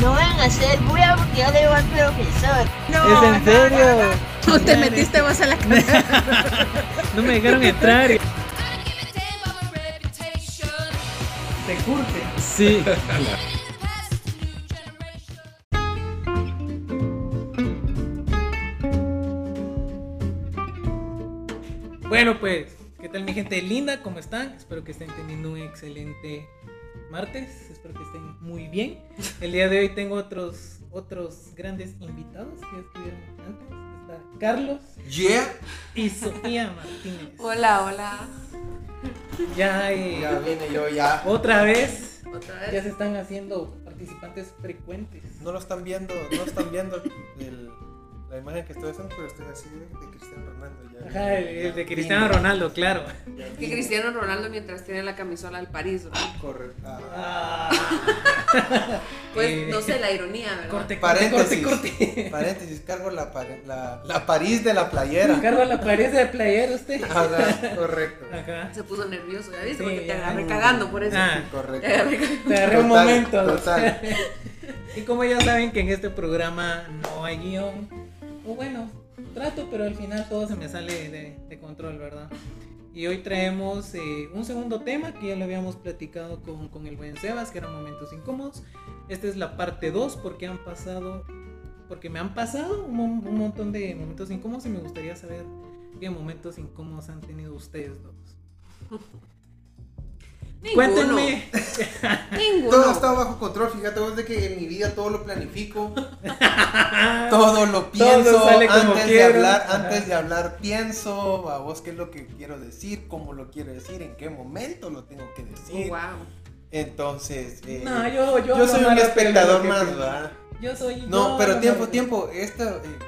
No van a hacer bulla porque yo le digo al profesor. No, ¿Es en serio? No te metiste vos a la casa. No me dejaron entrar. Te curte. Sí. Bueno, pues, ¿qué tal mi gente linda? ¿Cómo están? Espero que estén teniendo un excelente martes. Espero que estén muy bien. El día de hoy tengo otros otros grandes invitados que ya estuvieron antes. Está Carlos Yeah. y Sofía Martínez. Hola, hola. Ya, eh, Ya vine yo ya. otra vez Otra ya vez. se están haciendo participantes frecuentes. No lo están viendo, no están viendo el- la imagen que estoy haciendo, pero estoy así de, de Cristiano Ronaldo. Ya, Ajá, el, el de Cristiano Ronaldo, claro. Que. Cristiano Ronaldo mientras tiene la camisola al París. ¿no? Corre. ah. Ah. Pues Eh, no sé la ironía, ¿verdad? Corte, corte, Paréntesis. corte, corte. Paréntesis, cargo la, la, la París de la playera. Cargo la pared de player usted. Ajá, correcto. Ajá. Se puso nervioso, ¿ya viste? Sí, Porque te agarré cagando por eso. Ah. Correcto. Te agarré cagando. Te agarré un momento. total. y como ya saben que en este programa no hay guion, o bueno, trato, pero al final todo se me sale de, de control, ¿verdad? Y hoy traemos eh, un segundo tema que ya lo habíamos platicado con, con el buen Sebas, que eran momentos incómodos. Esta es la parte 2 porque han pasado, porque me han pasado un, un montón de momentos incómodos y me gustaría saber qué momentos incómodos han tenido ustedes dos. Ninguno. Cuéntenme. Ninguno. Todo está bajo control, fíjate vos de que en mi vida todo lo planifico, todo lo pienso, sale como antes de hablar, antes de hablar pienso, a vos qué es lo que quiero decir, cómo lo quiero decir, en qué momento lo tengo que Oh, decir. wow. Entonces, eh, No, yo, yo, yo hablo soy un espectador más. ¿verdad? Yo soy. No, yo pero tiempo, más- tiempo, esto, eh,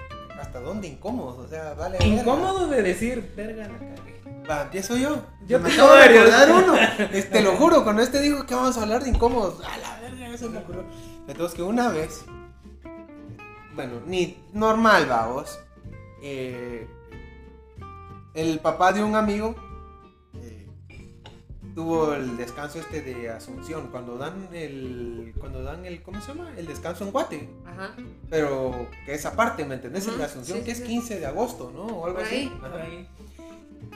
¿hasta dónde incómodo? O sea, vale. verga. Incómodo de decir, verga, la cagué. Va, empiezo yo. Yo me acabo de recordar uno. Eh, Te lo juro, con este digo que vamos a hablar de incómodos. A la verga, eso me ocurrió. Entonces que una vez, bueno, ni normal, vamos. eh, el papá de un amigo eh, tuvo el descanso este de Asunción cuando dan el cuando dan el ¿cómo se llama? El descanso en Guate, Ajá. pero que es aparte, ¿me entendés? El de Asunción sí, que sí, es sí. 15 de agosto, ¿no? O algo Por así. ahí. Por ahí.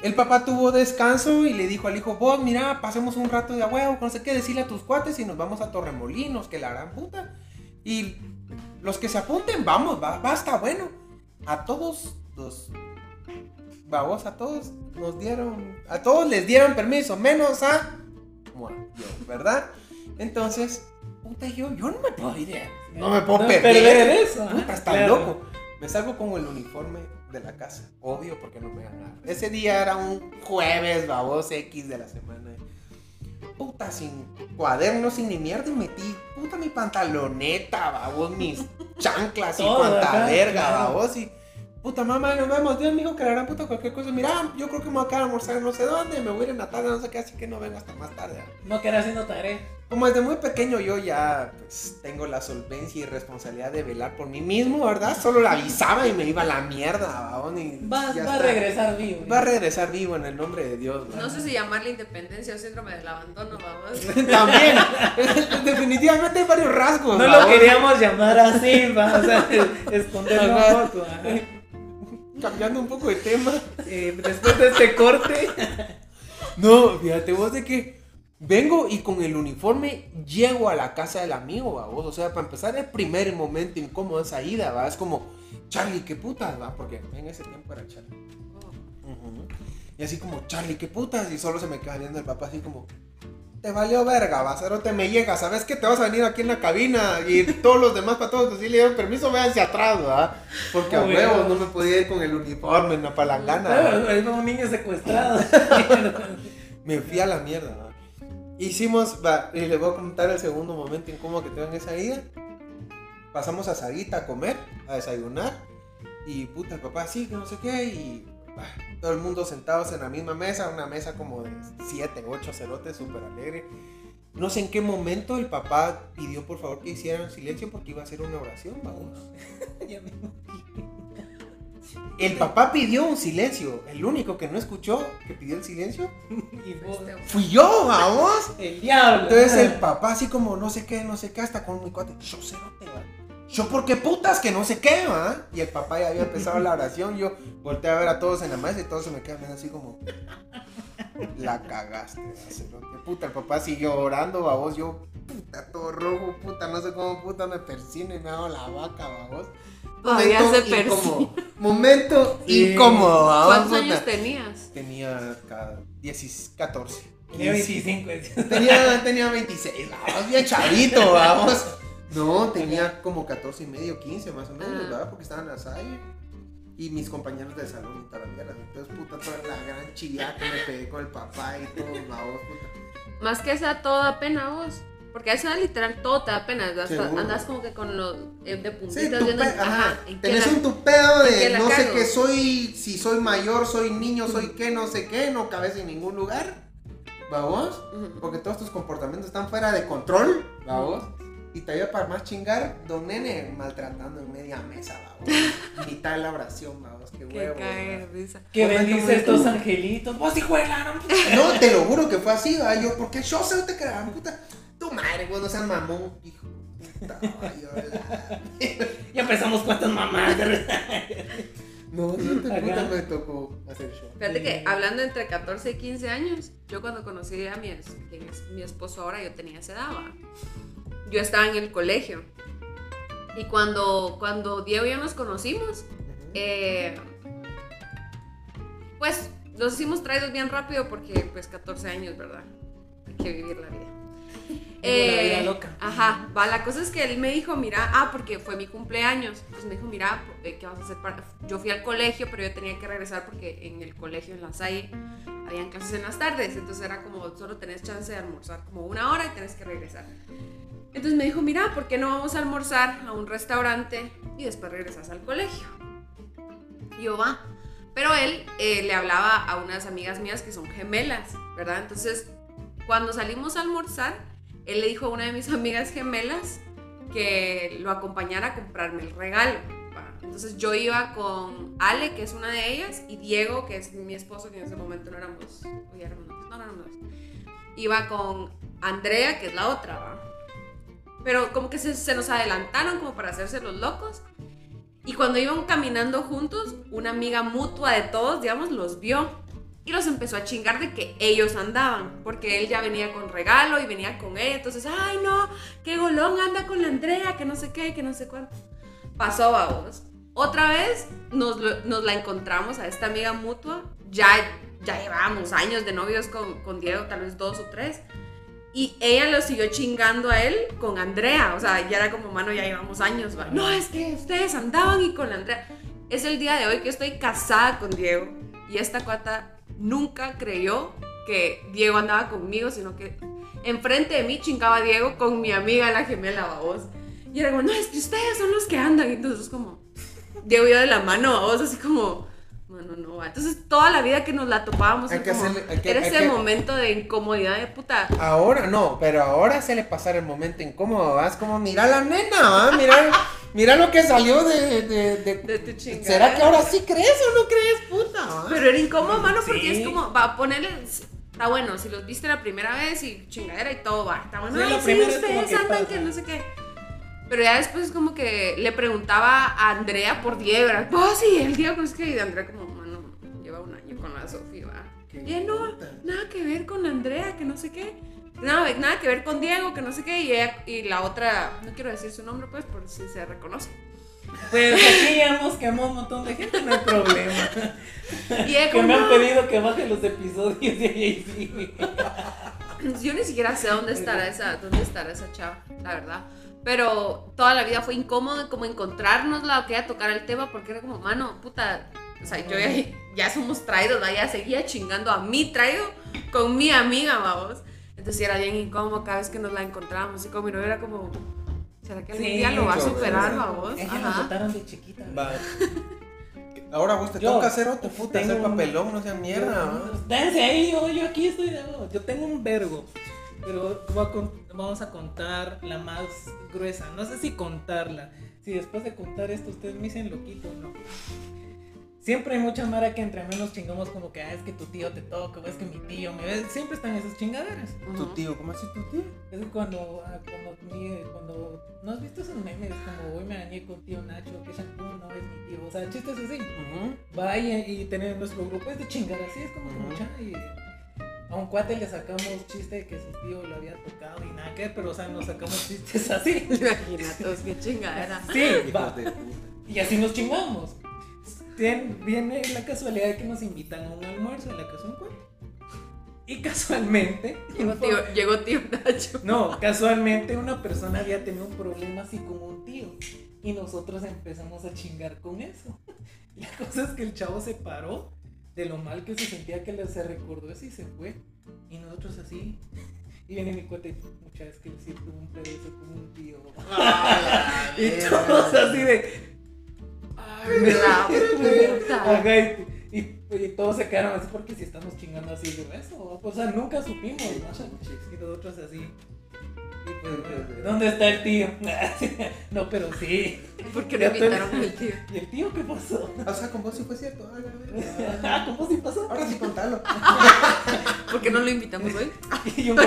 El papá tuvo descanso y le dijo al hijo, vos mira, pasemos un rato de a huevo, no sé qué, decirle a tus cuates y nos vamos a Torremolinos, que la gran puta. Y los que se apunten, vamos, va, va, está bueno. A todos los... Vamos, a todos nos dieron... A todos les dieron permiso, menos a... Mua, yo, ¿verdad? Entonces, puta, yo, yo no me puedo ir. No me puedo No perder. perder eso, Puta, está claro. loco. Me salgo con el uniforme de la casa. Obvio, porque no me ganar. Ese día era un jueves, babos, X de la semana. Puta, sin cuadernos, sin ni mierda. Y metí, puta, mi pantaloneta, babos, mis chanclas y cuanta verga, babos. Y, puta, mamá, nos vemos. Dios dijo que la gran puta cualquier cosa. Mira, yo creo que me voy a quedar a almorzar no sé dónde. Me voy a ir en la tarde, no sé qué, así que no vengo hasta más tarde. No quedar haciendo tarea. Como desde muy pequeño yo ya pues, tengo la solvencia y responsabilidad de velar por mí mismo, ¿verdad? Solo la avisaba y me iba a la mierda, babón, y Vas, ya va a regresar vivo. Va a regresar vivo en el nombre de Dios. ¿verdad? No sé si llamarle independencia o síndrome del abandono, vamos. También, definitivamente hay varios rasgos. No lo babón. queríamos llamar así, va, o sea, esconderlo un poco. Cambiando un poco de tema. Eh, después de este corte, No, fíjate vos de que vengo y con el uniforme llego a la casa del amigo, va vos. O sea, para empezar el primer momento incómodo de esa ida, va. Es como, Charlie, qué putas, va. Porque en ese tiempo era Charlie. Y así como, Charlie, qué putas. Y solo se me queda viendo el papá así como, te valió verga, va, te me llega. ¿Sabes que te vas a venir aquí en la cabina? Y todos los demás para todos decirle, dieron permiso, véanse atrás, va. Porque a huevos no. me podía ir con el uniforme en la palangana. Claro, un niño secuestrado. Me fui a la mierda. ¿va? Hicimos, y les voy a contar el segundo momento incómodo que tengo en esa ida. Pasamos a Sarita a comer, a desayunar. Y puta, el papá, sí, que no sé qué. Y todo el mundo sentados en la misma mesa, una mesa como de 7, 8 cerotes, súper alegre. No sé en qué momento el papá pidió por favor que hicieran silencio porque iba a hacer una oración, vamos. Ya me imagino. El papá pidió un silencio. El único que no escuchó que pidió el silencio Y vos, Este, fui yo, vamos. el diablo. Entonces el papá así como no sé qué, no sé qué, hasta con mi cuate. Yo cerote, va. Yo por qué putas que no sé qué, va. Y el papá ya había empezado la oración. Yo volteé a ver a todos en la mesa y todos se me quedan viendo así como. La cagaste. Puta, el papá siguió orando, babos. Yo, puta, todo rojo, puta, no sé cómo puta me persino y me hago la vaca, babos. Todavía se Momento persina. incómodo. Momento Sí. incómodo. ¿Cuántos años tenías? Tenía ca- 10, 14. Tenía 25. decía. Tenía, tenía 26, vamos, bien chavito, vamos. No, tenía como 14 y medio, 15 más o menos, Ah. ¿verdad? Porque estaba en la salle. Y mis compañeros de salón y toda la mierda. Entonces, puta, toda la gran chillada que me pegué con el papá y todo, vamos, puta. Más que esa todo da pena vos. Porque a esa literal todo te da pena. Andas, como que con los eh, de Sí, puntitas tu viendo. pe- ajá. ¿en qué Tenés la- un qué de no sé qué soy, si soy mayor, soy niño, soy qué, no sé qué, no cabes en ningún lugar. ¿Vamos? Porque todos tus comportamientos están fuera de control, vamos. Y te iba para más chingar, don nene maltratando en media mesa, vamos. Mitad de la oración, vamos. Qué Que huevo. ¿verdad? risa. Que bendice estos angelitos. Vos, hijo de la. No, te lo juro que fue así, ¿va? Yo, porque yo sé te quedaban, puta. Tu madre, vos no seas mamón, hijo. Puta. Ya empezamos con estas mamás. No, no te puta me tocó hacer show. Fíjate que hablando entre 14 y 15 años, yo cuando conocí a mi, es- quien es mi esposo ahora, yo tenía esa edad. ¿va? Yo estaba en el colegio. Y cuando, cuando Diego y yo nos conocimos, eh, pues nos hicimos traídos bien rápido porque pues 14 años, ¿verdad? Hay que vivir la vida. Vive la vida loca. Ajá, va, la cosa es que él me dijo, mira, ah, porque fue mi cumpleaños, pues me dijo, mira, eh, ¿qué vas a hacer para...? Yo fui al colegio, pero yo tenía que regresar porque en el colegio, en la SAI, habían clases en las tardes, entonces era como, solo tenés chance de almorzar como una hora y tenés que regresar. Entonces me dijo, mira, ¿por qué no vamos a almorzar a un restaurante y después regresas al colegio? Y yo, va. Pero él eh, le hablaba a unas amigas mías que son gemelas, ¿verdad? Entonces, cuando salimos a almorzar, él le dijo a una de mis amigas gemelas que lo acompañara a comprarme el regalo. Entonces yo iba con Ale, que es una de ellas, y Diego, que es mi esposo, que en ese momento no éramos, o no. Iba con Andrea, que es la otra, ¿va? Pero como que se, se nos adelantaron como para hacerse los locos. Y cuando iban caminando juntos, una amiga mutua de todos, digamos, los vio y los empezó a chingar de que ellos andaban, porque él ya venía con regalo y venía con ella. Entonces, ay no, qué golón anda con la Andrea, que no sé qué, que no sé cuánto. Pasó, vamos. Otra vez nos, nos la encontramos a esta amiga mutua. Ya, ya llevábamos años de novios con, con Diego, tal vez dos o tres. Y ella lo siguió chingando a él con Andrea. O sea, ya era como, mano, ya llevamos años. ¿va? No, es que ustedes andaban y con la Andrea. Es el día de hoy que estoy casada con Diego. Y esta cuata nunca creyó que Diego andaba conmigo, sino que enfrente de mí chingaba a Diego con mi amiga la gemela, babos. Y era como, no, es que ustedes son los que andan. Y entonces como, Diego yo de la mano, babos, así como, mano, no va. Entonces toda la vida que nos la topábamos, Hay era que como- hacerle- hay que- era hay ese que- momento de incomodidad de puta. Ahora no, pero ahora se le pasar el momento incómodo, ¿va? Es como, mira la nena, ¿va? Mira, mira lo que salió de... de, de- De tu chingada. ¿Será que ahora sí crees o no crees, puta? Pero era incómodo, mano, porque Sí. es como, va a ponerle. Está bueno, si los viste la primera vez y chingadera y todo va. Está bueno, Sí, ay, ustedes que andan que no sé qué. Pero ya después es como que le preguntaba a Andrea por Diego, ¿verdad? Oh, sí, el Diego, es que y Andrea como, mano, lleva un año con la Sofía, va. Y no, nada que ver con la Andrea, que no sé qué. Nada, nada que ver con Diego, que no sé qué. Y, ella, y la otra, no quiero decir su nombre, pues, por si se reconoce. Pues aquí ya hemos quemado un montón de gente, no hay problema. Y Que me han "No". pedido que baje los episodios sí. Yo ni siquiera sé dónde estará esa, dónde estará esa chava, la verdad. Pero toda la vida fue incómodo como encontrárnosla o que ella tocara el tema porque era como, mano, puta, o sea, yo ya, ya somos traídos, ¿va? ya seguía chingando a mí traído con mi amiga, vamos. Entonces era bien incómodo cada vez que nos la encontrábamos y con mi novio era como, ¿será que algún Sí, día lo va a superar, de chiquita. Va. Ahora vos te Yo toca hacer otro, puta, hacer papelón, no sea mierda. Dense ahí, yo, yo aquí estoy de nuevo. Yo tengo un vergo. Pero a vamos a contar la más gruesa. No sé si contarla. Si después de contar esto ustedes me dicen loquito o no. Siempre hay mucha mara que entre menos chingamos como que, ah, es que tu tío te toca, o es que mi tío me ve. Siempre están esas chingaderas. Tu tío, ¿cómo así tu tío? Es cuando, ah, cuando, cuando, ¿no has visto esos memes? Como hoy me dañé con tío Nacho, que shampoo no es mi tío. O sea, chistes así. Ujú. Vaya y tener nuestro grupo es de chingar así, es como Ujú. mucha y a un cuate le sacamos chiste de que su tío lo había tocado y nada que pero o sea, nos sacamos chistes así. Imagínate, es que chingadera. Sí, va. Y así nos chingamos. Tien- viene la casualidad de que nos invitan a un almuerzo en la casa de un cuate. Y casualmente, Llegó tío, llegó tío Nacho. no, casualmente una persona había tenido un problema así con un tío. Y nosotros empezamos a chingar con eso. La cosa es que el chavo se paró de lo mal que se sentía que le se recordó eso y se fue. Y nosotros así. Y viene mi cuate, muchas veces que le siento un pedazo con un tío. y todos así de. La puta. Ajá, y, y- y todos se quedaron así porque si estamos chingando así de eso. O sea, nunca supimos, ¿no? Y nosotros así. ¿Dónde está el tío? no, pero sí. ¿Por qué no Ya te- invitaron al tío? ¿Y el tío qué pasó? O sea, con vos sí fue cierto. Ah. Ah, ¿Cómo sí pasó? Ahora sí contalo. ¿Por qué no lo invitamos hoy? Y un me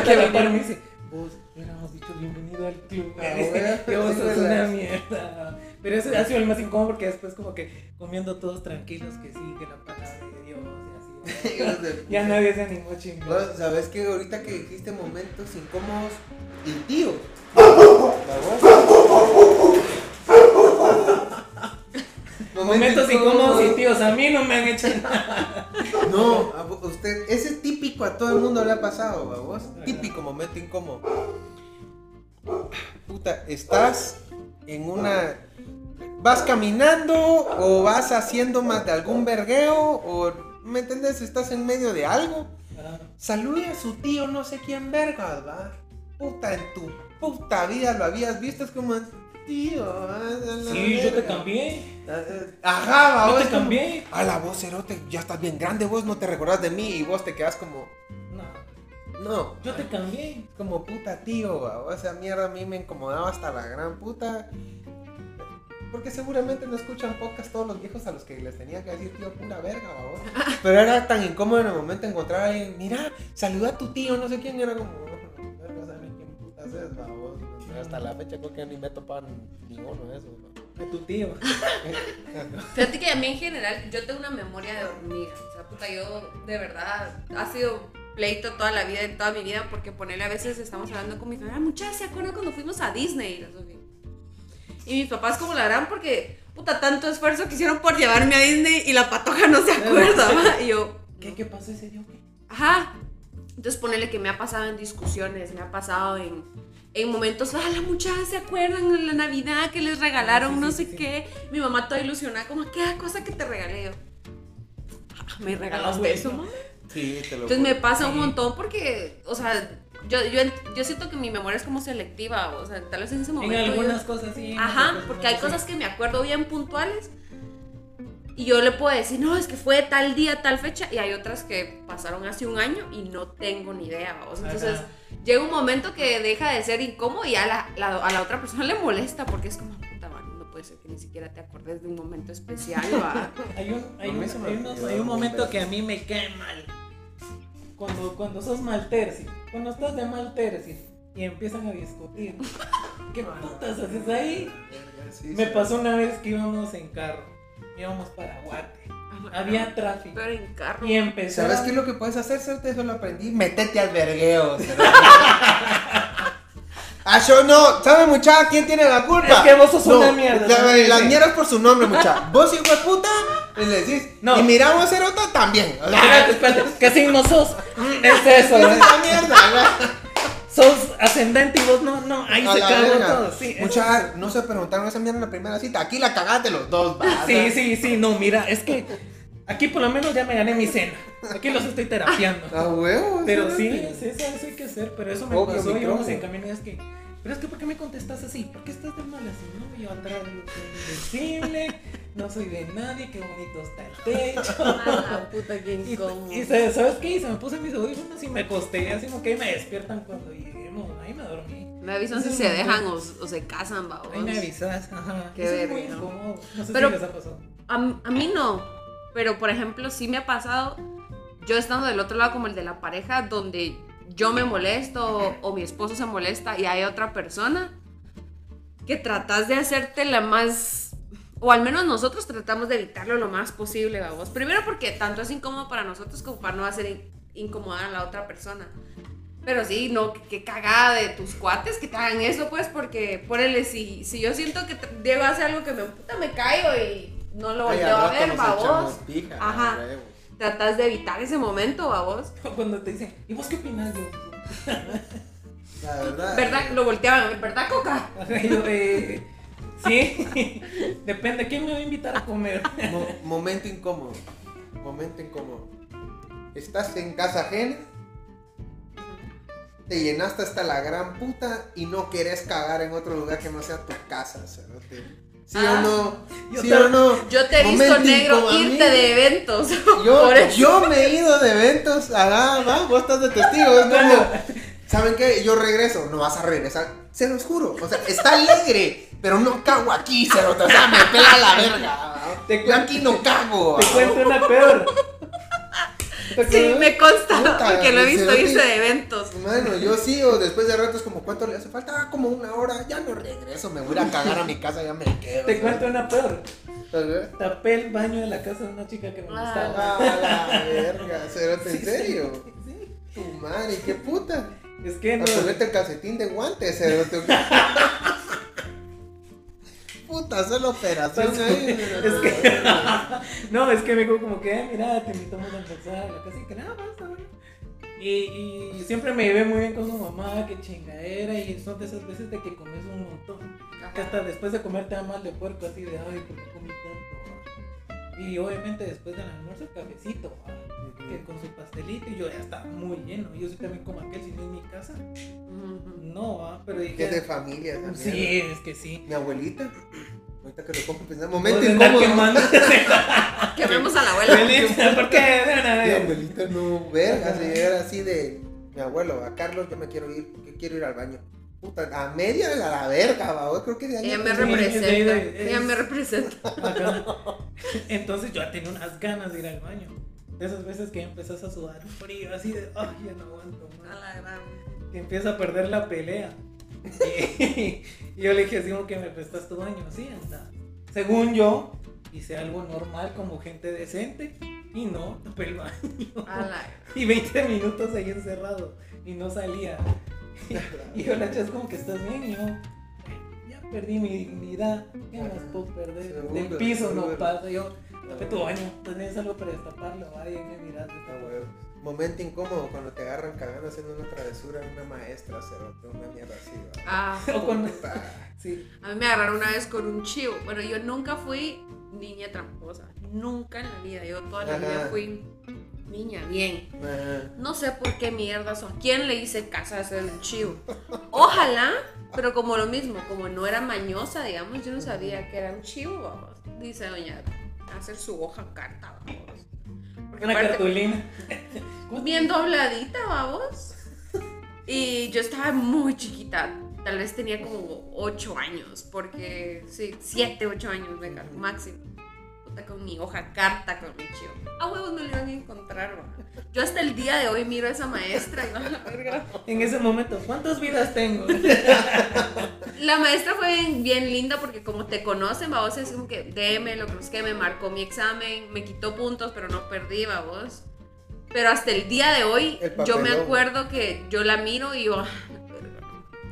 dice, vos hubiéramos dicho bienvenido al club. Ah, que vos sos una mierda. Pero ese ha sido el más incómodo porque después como que comiendo todos tranquilos que sí, que la palabra de Dios y así. Ya nadie se animó chingar. Vos, ¿Sabes que ahorita que dijiste momentos incómodos? El tío. Momentos incómodos y tíos, a mí no me han hecho nada. No, a usted, ese es típico, a todo el mundo le ha pasado, a vos. Típico momento incómodo. Puta, estás en una. Vas caminando o vas haciendo más de algún vergueo o. ¿Me entiendes? Estás en medio de algo. Salude a su tío, no sé quién verga, va. Puta, en tu puta vida lo habías visto, es como. Tío, Sí, yo te verga". cambié. Ajá, va, Yo vos te como- cambié. a la voz cerote, ya estás bien grande, vos no te recordás de mí y vos te quedas como, No, no, yo te cambié. como puta tío, va, o esa mierda a mí me incomodaba hasta la gran puta. Porque seguramente no escuchan podcast todos los viejos a los que les tenía que decir tío pura verga, va, vos. Pero era tan incómodo en el momento de encontrar a alguien, mira, saluda a tu tío, no sé quién, era como, verga, sabe quién putas es, va, vos. Hasta la fecha creo que ni me topan ninguno de esos, va. De tu tío. Fíjate que a mí en general, yo tengo una memoria de hormiga. O sea, puta, yo de verdad, ha sido pleito toda la vida, en toda mi vida, porque ponerle a veces estamos hablando con mi familia, muchachas, ¿se acuerdan cuando fuimos a Disney? Y. Y mis papás como la harán porque, puta, tanto esfuerzo que hicieron por llevarme a Disney y la patoja no se acuerda, ¿va? Y yo, ¿Qué, qué pasó ese día? Ajá. Entonces ponerle que me ha pasado en discusiones, me ha pasado en, en momentos, ah, la muchacha se acuerdan en la Navidad que les regalaron Ah, sí, no sí, sé sí, qué. Mi mamá toda ilusionada, como, ¿qué cosa que te regalé yo? "Ah, ¿Me Ah, regalaste bueno. eso, mamá? Sí, te lo Entonces me pasa un montón porque, o sea, yo, yo, yo siento que mi memoria es como selectiva, o sea, tal vez en ese En momento. yo- algunas cosas sí. en Ajá, porque hay cosas que me acuerdo bien puntuales y yo le puedo decir, no, es que fue tal día, tal fecha, y hay otras que pasaron hace un año y no tengo ni idea, vamos. Entonces Ajá. llega un momento que deja de ser incómodo y a la, la- a la otra persona le molesta porque es como, puta, man, no puede ser que ni siquiera te acordes de un momento especial. Hay un, hay un, hay unos- olvidó hay un momento que a mí me cae mal. Cuando, cuando sos mal tercio. Cuando estás de mal tercio y empiezan a discutir. ¿Qué putas haces ahí? Sí, Me pasó una vez que íbamos en carro. Íbamos para Guate. Había tráfico. Pero en carro. Y empezó. ¿Sabes qué es lo que puedes hacer, Cerote? Eso lo aprendí. Métete al vergueo. Ah, yo no. ¿Sabe, muchacha? ¿Quién tiene la culpa? Es que vos sos No, una mierda, la- las mierdas por su nombre, muchacha. Vos, hijo de puta, y le decís. No. Y miramos Cerota también. Espérate, espérate. ¿Qué signo sos? Mm, Es eso, es ¿verdad? esa mierda, ¿verdad? Sos ascendente y vos no, no. Ahí A se cagó todo. Sí, Muchacha, no se preguntaron esa mierda en la primera cita. Aquí la cagaste los dos, va. Sí, sí, sí, no, mira, es que aquí por lo menos ya me gané mi cena. Aquí los estoy terapiando. A huevo. Pero sí, sí, eso, hay que hacer. Pero eso me pasó y vamos en camino es que. Pero es que, ¿por qué me contestas así? ¿Por qué estás de mal así? No, yo atrás yo soy invencible, no soy de nadie, qué bonito está el techo. Ah, puta, qué Y, incómodo. y ¿sabes sabes qué hice? Me puse mis audífonos y me acosté, así como que me despiertan cuando lleguemos. Ahí me dormí. Me avisan si se dejan o, se casan, va. Ahí me avisas, ajá. Qué Eso es muy incómodo. No sé Pero- si les ha pasado. A, a mí no. Pero, por ejemplo, sí me ha pasado, yo estando del otro lado como el de la pareja, donde yo me molesto o, mi esposo se molesta y hay otra persona, que tratas de hacerte la más... O al menos nosotros tratamos de evitarlo lo más posible, vamos. Primero porque tanto es incómodo para nosotros como para no hacer in- incomodar a la otra persona. Pero sí, no, que, cagada de tus cuates que te hagan eso, pues, porque, ponele, si, si yo siento que te- Diego hace algo que me puta, me caigo y no lo Ay, volteo a ver, babos. Ajá. Tratas de evitar ese momento, babos. Cuando te dicen, ¿y vos qué opinas? Yo, La verdad. ¿Verdad? Lo volteaban a ver, ¿verdad, Coca? yo, eh, sí, depende, ¿quién me va a invitar a comer? Mo- momento incómodo. Momento incómodo. Estás en casa ajena. Te llenaste hasta la gran puta y no querés cagar en otro lugar que no sea tu casa, cerote. ¿Sí Ah, o no? yo ¿Sí te- o no? Yo te he visto negro irte de eventos. Yo, yo me he ido de eventos, ah, va, vos estás de testigo, es como, ¿saben qué? Yo regreso, no vas a regresar, se los juro, o sea, está alegre, pero no cago aquí, cerote, o sea, me pela la verga, Te yo aquí no cago, Te cuento una peor. Sí, me consta, Puta, porque lo he visto irse de eventos. Mano, yo sí, o después de rato es como, ¿cuánto le hace falta? Ah, como una hora, ya no regreso, me voy a cagar a mi casa, ya me quedo. Te cuento una peor. Tapé el baño de la casa de una chica que me Ah. gustaba. Ah, la verga, cerote, ¿en Sí, serio? Sí. Tu madre, qué puta. Es que A no. ponerte el calcetín de guantes, cerote. Puta, hacer la operación ahí. Es que. no, es que me dijo como que, "Eh, mira, te invitamos a. La casa y que nada más. Y, y siempre me llevé muy bien con su mamá, que chingadera. Y son de esas veces de que comes un montón. Que hasta después de comer te da mal de puerco, así de, ay, ¿por qué comí tanto? va?". Y obviamente después del almuerzo, el cafecito, va, que con su pastelito. Y yo ya estaba muy lleno. Yo soy también como aquel, si no es mi casa. No, va, pero Que es de dije. familia también. Sí, es que sí. Mi abuelita. Ahorita que lo pongo a pensar. Momento incómodo. Quememos a la abuela. Feliz, ¿por qué? Mi abuelita no, verga, si llegara así de mi abuelo, a Carlos, yo me quiero ir, porque quiero ir al baño. Puta, a media de la verga, va, creo que de ahí. Ella me representa. es- Ella me representa. Entonces yo ya tenía unas ganas de ir al baño. De esas veces que empezás a sudar frío, así de, ay, ya no aguanto A más. la gran. Que empieza a perder la pelea. Y, y yo le dije así como que me prestas tu baño, sí, anda. Según yo, hice algo normal como gente decente. Y no, tapé el baño. A la Y 20 minutos ahí encerrado. Y no salía. Y yo la chas como que estás bien y yo ya perdí mi dignidad. ¿Qué más puedo perder? Del piso no pasa. Yo tapé tu baño. Tenés algo para destaparlo. Ay, me miraste. Ah, huevo. Momento incómodo cuando te agarran cagando haciendo una travesura una maestra, cerote, una mierda así, va. Ah, O con- Puta. Sí. a mí me agarraron una vez con un chivo. Bueno, yo nunca fui niña tramposa. Nunca en la vida. Yo toda la Ajá. vida fui niña bien. Ajá. No sé por qué mierdas o a quién le hice casa de hacer un chivo. Ojalá, pero como lo mismo, como no era mañosa, digamos, yo no sabía que era un chivo, vamos. Dice doña, hacer su hoja carta, vamos. Porque Una aparte- cartulina. bien dobladita, vamos. Y yo estaba muy chiquita, tal vez tenía como 8 años, porque sí, 7, 8 años, venga, máximo. Con mi hoja carta, con mi chivo. A huevos me lo iban a encontrar, va. Yo hasta el día de hoy miro a esa maestra y va a la verga. En ese momento, ¿cuántas vidas tengo? La maestra fue bien, bien linda porque como te conocen, va vos es como que déme lo que es que me marcó mi examen, me quitó puntos, pero no perdí, va vos. Pero hasta el día de hoy, yo me acuerdo que yo la miro y yo,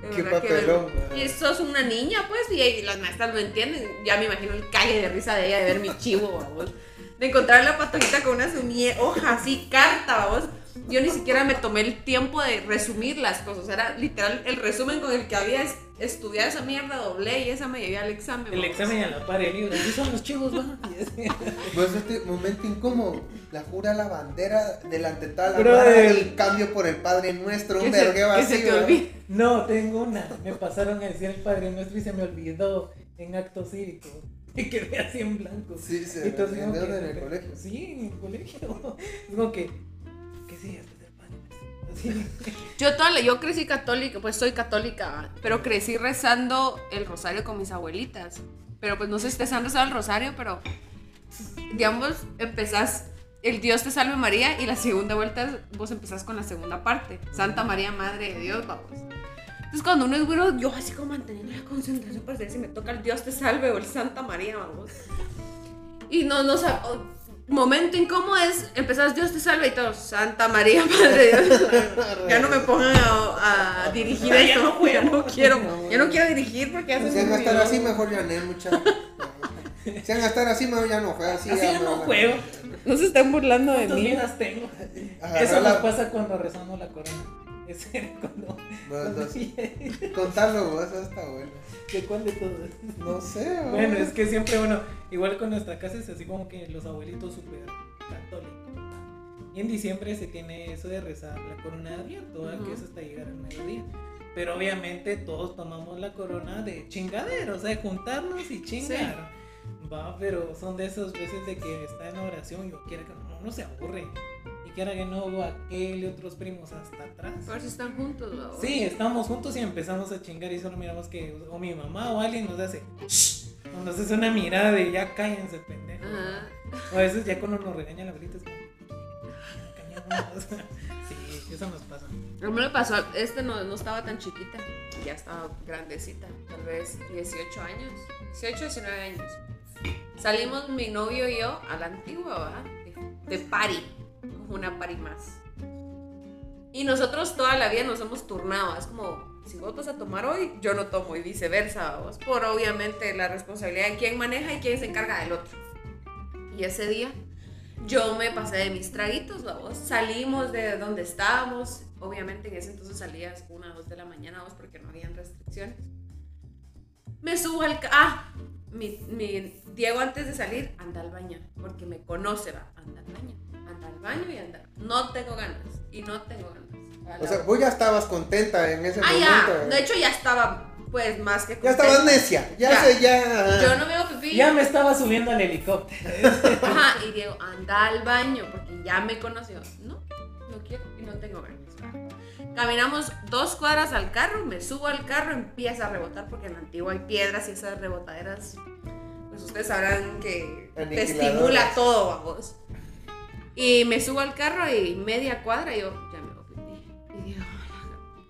Qué que papelón. Y sos una niña, pues, y, y las maestras lo entienden. Ya me imagino el calle de risa de ella de ver mi chivo, vamos. De encontrar la patojita con una sumie- hoja así, carta, vamos. Yo ni siquiera me tomé el tiempo de resumir las cosas. Era literal el resumen con el que había es- estudiado esa mierda, doblé y esa me llevé al examen. El vamos. examen a la par el libro. ¿Y son los chivos, va? Pues este momento incómodo, la jura la bandera delante de mara y cambio por el Padre Nuestro, un vergueo así. No, tengo una. Me pasaron a decir el Padre Nuestro y se me olvidó en acto cívico. Y quedé así en blanco. Sí, se Entonces, en el colegio. Sí, en el colegio. Es como que, Yo, toda la- yo crecí católica, pues soy católica, pero crecí rezando el rosario con mis abuelitas. Pero pues no sé si ustedes han rezado el rosario, pero digamos, empezás el Dios te salve María y la segunda vuelta vos empezás con la segunda parte. Santa María, Madre de Dios, vamos. Entonces cuando uno es bueno, yo así como manteniendo la concentración para ver si me toca el Dios te salve o el Santa María, vamos. Y no, no o- momento incómodo es, empezás Dios te salve y todos, Santa María, Madre de Dios. ya no me pongan a, a dirigir esto, ya no quiero, ya no quiero dirigir porque hace Si van a estar así, mejor ya no, muchachos. Si van a estar así, mejor ya no juega así. Así ya no juego. No se estén burlando de ¿Cuántas mí. vidas tengo? Agarrar Eso la- nos pasa cuando rezamos la corona. Ese era cuando. Bueno, cuando- entonces, Contarlo vos, eso está bueno. ¿De cuál de todos? No sé, vos. Bueno, es que siempre, bueno, igual con nuestra casa es así como que los abuelitos súper católicos. Y en diciembre se tiene eso de rezar la corona de abierto, ¿verdad? Ujú. que es hasta llegar al mediodía. Pero obviamente todos tomamos la corona de chingadero, o sea, de juntarnos y chingar. Va, pero son de esas veces de que está en oración y quiera que no, no se aburre. Y quiera que no, aquel y otros primos hasta atrás. Por si están juntos, ¿no? Sí, estamos juntos y empezamos a chingar y solo miramos que o mi mamá o alguien nos hace "Shh", o nos hace una mirada de ya cállense, pendejo. Ajá. O a veces ya cuando nos regaña la abuelita es como. Sí, eso nos pasa. A mí me pasó, este no, no estaba tan chiquita, ya estaba grandecita, tal vez 18 años, 18, 19 años. Salimos mi novio y yo a la antigua, ¿verdad? De, de party, una party más. Y nosotros toda la vida nos hemos turnado, es como, si vos vas a tomar hoy, yo no tomo y viceversa, vos, por obviamente la responsabilidad de quién maneja y quién se encarga del otro. Y ese día yo me pasé de mis traguitos, vamos. Salimos de donde estábamos. Obviamente en ese entonces salías una, dos de la mañana, vamos, porque no habían restricciones. Me subo al... Ah, mi, mi Diego antes de salir anda al baño, porque me conoce, va. Anda al baño, anda al baño y anda. No tengo ganas, y no tengo ganas. O sea, vos ya estabas contenta en ese ah, momento. ya. ¿verdad? De hecho ya estaba, pues, más que Ya estabas contenta. necia. Ya, Ya. sé, ya. Yo no veo pipí. Ya me estaba subiendo al helicóptero. Ajá, y Diego, anda al baño porque ya me conoció. No, no quiero y no tengo ganas. Caminamos dos cuadras al carro, me subo al carro, empieza a rebotar porque en la antigua hay piedras y esas rebotaderas, pues ustedes sabrán que te estimula todo, vamos. Y me subo al carro y media cuadra y yo ya me pipí. Y Diego,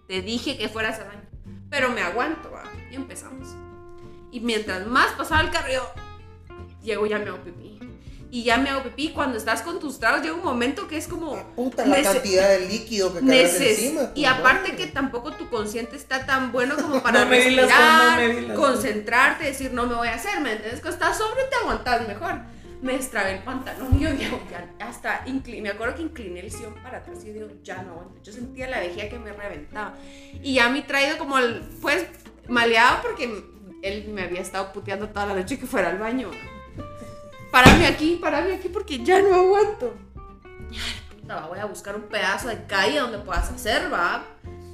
te dije que fueras al baño, pero me aguanto, va. Y empezamos. Y mientras más pasaba el carro, yo, Diego, ya me hago pipí. Y ya me hago pipí. Cuando estás con tus tragos, llega un momento que es como. Ah, Puta, la cantidad de líquido que cargas encima. y tu aparte madre. que tampoco tu consciente está tan bueno como para No me di las respirar, cosas, no me di las concentrarte, decir no me voy a hacer, ¿me entiendes? Cuando estás sobre te aguantas mejor. Me estrabé el pantalón y yo ya, ya hasta incliné, me acuerdo que incliné el sillón para atrás y digo, ya no aguanto. Yo sentía la vejiga que me reventaba. Y ya me he traído como, el, pues, maleado porque él me había estado puteando toda la noche que fuera al baño. Párame aquí, párame aquí porque ya no aguanto. Ay, puta, voy a buscar un pedazo de calle donde puedas hacer, va.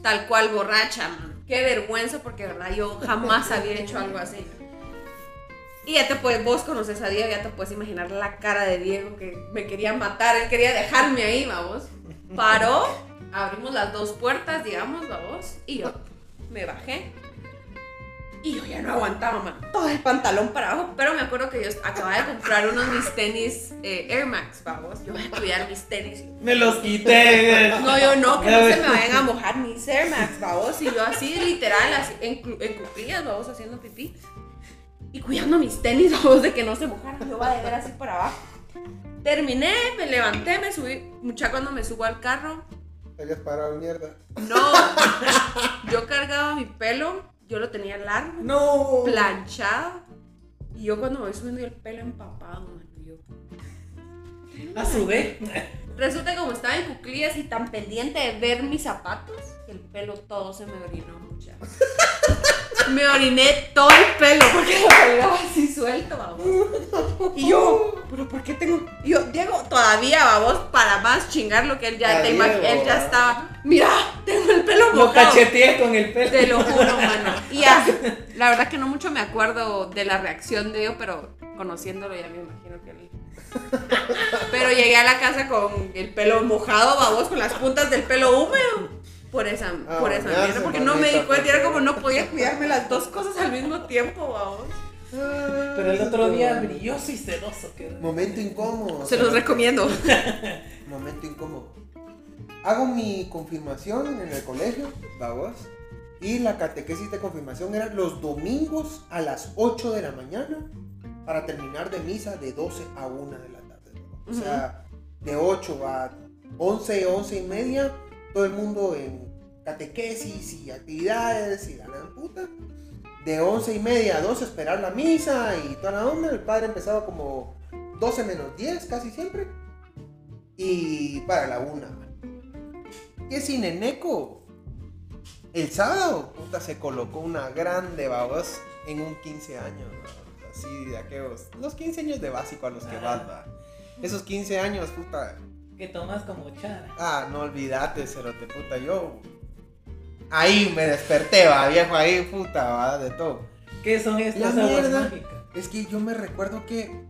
Tal cual borracha. Qué vergüenza porque, verdad, yo jamás había hecho algo así. Y ya te puedes, vos conoces a Diego, ya te puedes imaginar la cara de Diego que me quería matar, él quería dejarme ahí, vamos. Paró, abrimos las dos puertas, digamos, vamos, y yo me bajé. Y yo ya no aguantaba, man. Todo el pantalón para abajo. Pero me acuerdo que yo acababa de comprar unos mis tenis eh, Air Max, vamos. Yo voy a cuidar mis tenis. Me los quité. No, yo no, que no se me vayan a mojar mis Air Max, vamos. Y yo así, literal, así, en, en cuclillas, vamos, haciendo pipí. Y cuidando mis tenis, vamos, de que no se mojaran. Yo voy a ver así para abajo. Terminé, me levanté, me subí. Mucha cuando me subo al carro. Habías parado mierda. No, yo cargaba mi pelo, yo lo tenía largo, No. planchado. Y yo cuando me voy subiendo el pelo empapado, mano, yo. A su vez. Resulta que como estaba en cuclillas y tan pendiente de ver mis zapatos, que el pelo todo se me orinó, muchachos. Me oriné todo el pelo porque lo colgaba así suelto, vamos. Y yo, ¿pero por qué tengo? Y yo, Diego, todavía, vamos, para más chingar lo que él ya, te él ya estaba. Mira, tengo el pelo Lo mojado. cacheteé con el pelo. Te lo juro, mano. Y ya, la verdad que no mucho me acuerdo de la reacción de Diego, pero conociéndolo ya me imagino que él. Pero llegué a la casa con el pelo mojado, babos, con las puntas del pelo húmedo. Por esa, Ah, por esa mierda, porque no me di cuenta, era como no podía cuidarme las dos cosas al mismo tiempo, babos. Pero el otro día brilloso y sedoso quedó. Momento incómodo. Se los recomiendo. Momento incómodo. Hago mi confirmación en el colegio, vamos. Y la catequesis de confirmación era los domingos a las 8 de la mañana para terminar de misa de 12 a 1 de la tarde. ¿no? O sea, de 8 a 11, 11 y media, todo el mundo en catequesis y actividades y la gran puta. De 11 y media a 12 esperar la misa y toda la onda. El padre empezaba como 12 menos 10 casi siempre. Y para la 1. ¿Qué sin Eneco? El sábado, puta, se colocó una grande babos en un 15 años. ¿no? Así de aquellos. Los 15 años de básico a los que vas, va. Esos 15 años, puta. Que tomas como chara. Ah, no olvídate, cerote, puta, yo. Ahí me desperté, va, viejo, ahí, puta, va, de todo. ¿Qué son La estas aguas mierda. mágicas? Es que yo me recuerdo que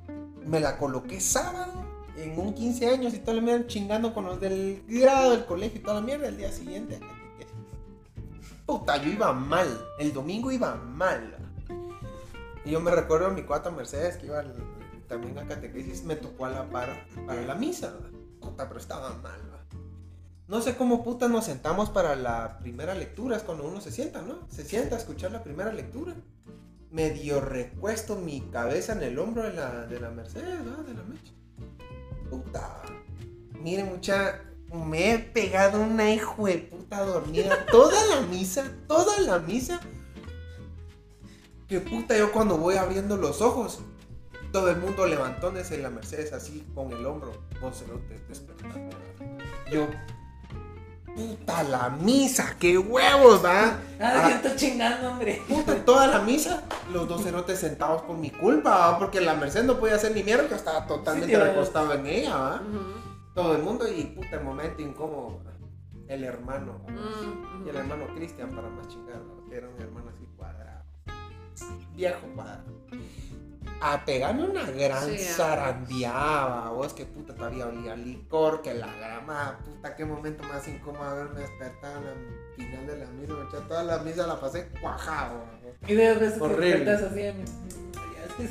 me la coloqué sábado en un 15 años y todo la mierda chingando con los del grado del colegio y toda la mierda el día siguiente. Puta, yo iba mal. El domingo iba mal. Y yo me recuerdo a mi cuata Mercedes que iba al- también a catequesis, me tocó a la par para la misa. ¿verdad? Puta, pero estaba mal. ¿verdad? No sé cómo puta nos sentamos para la primera lectura, es cuando uno se sienta, ¿no? Se sienta a escuchar la primera lectura medio recuesto mi cabeza en el hombro de la, de la Mercedes, ¿no? De la Mecha. Puta. Mire, mucha. Me he pegado una hijo de puta dormida toda la misa, toda la misa. Que puta, yo cuando voy abriendo los ojos, todo el mundo levantóndose en la Mercedes así con el hombro. No se lo te despertando. Yo. Puta la misa, qué huevos, va. Ah, que estoy chingando, hombre. Puta, toda la misa, los dos cerotes sentados por mi culpa, ¿va? porque la Merced no podía hacer ni mierda, que estaba totalmente Sí, recostado en ella, ¿va? Todo el mundo y puta, el momento incómodo, ¿va? el hermano. Mm, y el hermano Cristian para más chingar, ¿va? que era un hermano así cuadrado, viejo cuadrado. A pegarme una gran Sí, ah. zarandeada, vos que puta todavía olía licor, que la grama, puta, qué momento más incómodo haberme despertado en la final de la misa, mucha, toda la misa la pasé cuajado. Y de veces Horrible. despertas así.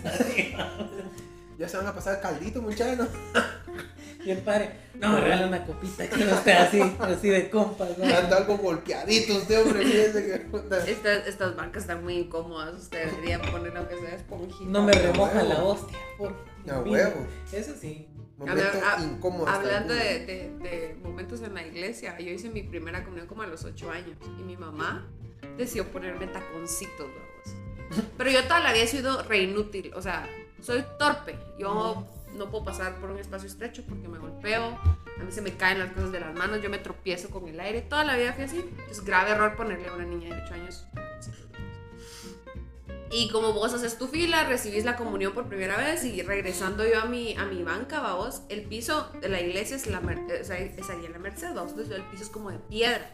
arriba. Ya se van a pasar caldito, muchachos. Y el padre, no, me regala una copita que no esté así, así de compas. ¿no? Anda algo golpeadito usted, hombre. Fíjese que. Estas, estas bancas están muy incómodas. Ustedes deberían poner aunque sea esponjita. No me remoja la hostia, por A huevo. Eso sí. Momento Habla- ah, incómodo. hasta Hablando de, de- de momentos en la iglesia, yo hice mi primera comunión como a los 8 años y mi mamá decidió ponerme taconcitos, babos. Pero yo toda la vida he sido re inútil, o sea, soy torpe. Yo no puedo pasar por un espacio estrecho porque me golpeo, a mí se me caen las cosas de las manos, yo me tropiezo con el aire, toda la vida fui así. Es grave error ponerle a una niña de 8 años. Y como vos haces tu fila, recibís la comunión por primera vez y regresando yo a mi, a mi banca, vos, el piso de la iglesia es, la, es ahí en la Merced, vamos, entonces el piso es como de piedra.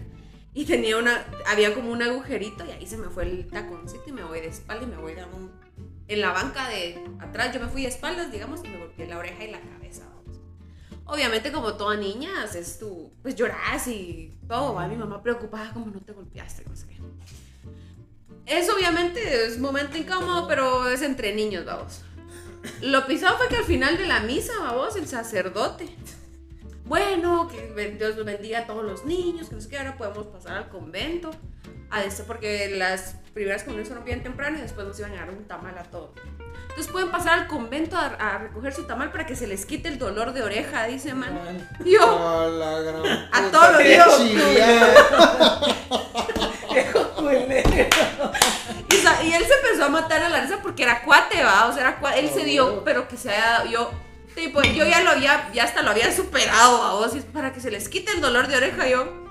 Y tenía una, había como un agujerito y ahí se me fue el taconcito y me voy de espalda y me voy de un... En la banca de atrás yo me fui de espaldas, digamos, y me golpeé la oreja y la cabeza, vamos. Obviamente como toda niña, haces tu, pues llorás y todo, va, mi mamá preocupada como no te golpeaste, no sé qué. Es obviamente es momento incómodo, pero es entre niños, vamos. Lo pisado fue que al final de la misa, vamos, el sacerdote. Bueno, que Dios bendiga a todos los niños, que no sé qué, ahora podemos pasar al convento. A este, porque las primeras comuniones son bien temprano y después nos iban a dar un tamal a todos. Entonces pueden pasar al convento a, a recoger su tamal para que se les quite el dolor de oreja, dice man. Man, Yo, A la gran A todos los culero. Y, y él se empezó a matar a la risa porque era cuate, va. O sea, era cua- él se dio, pero que se haya dado. Yo, tipo, yo ya lo había, ya hasta lo había superado, va. vos, y es para que se les quite el dolor de oreja, yo.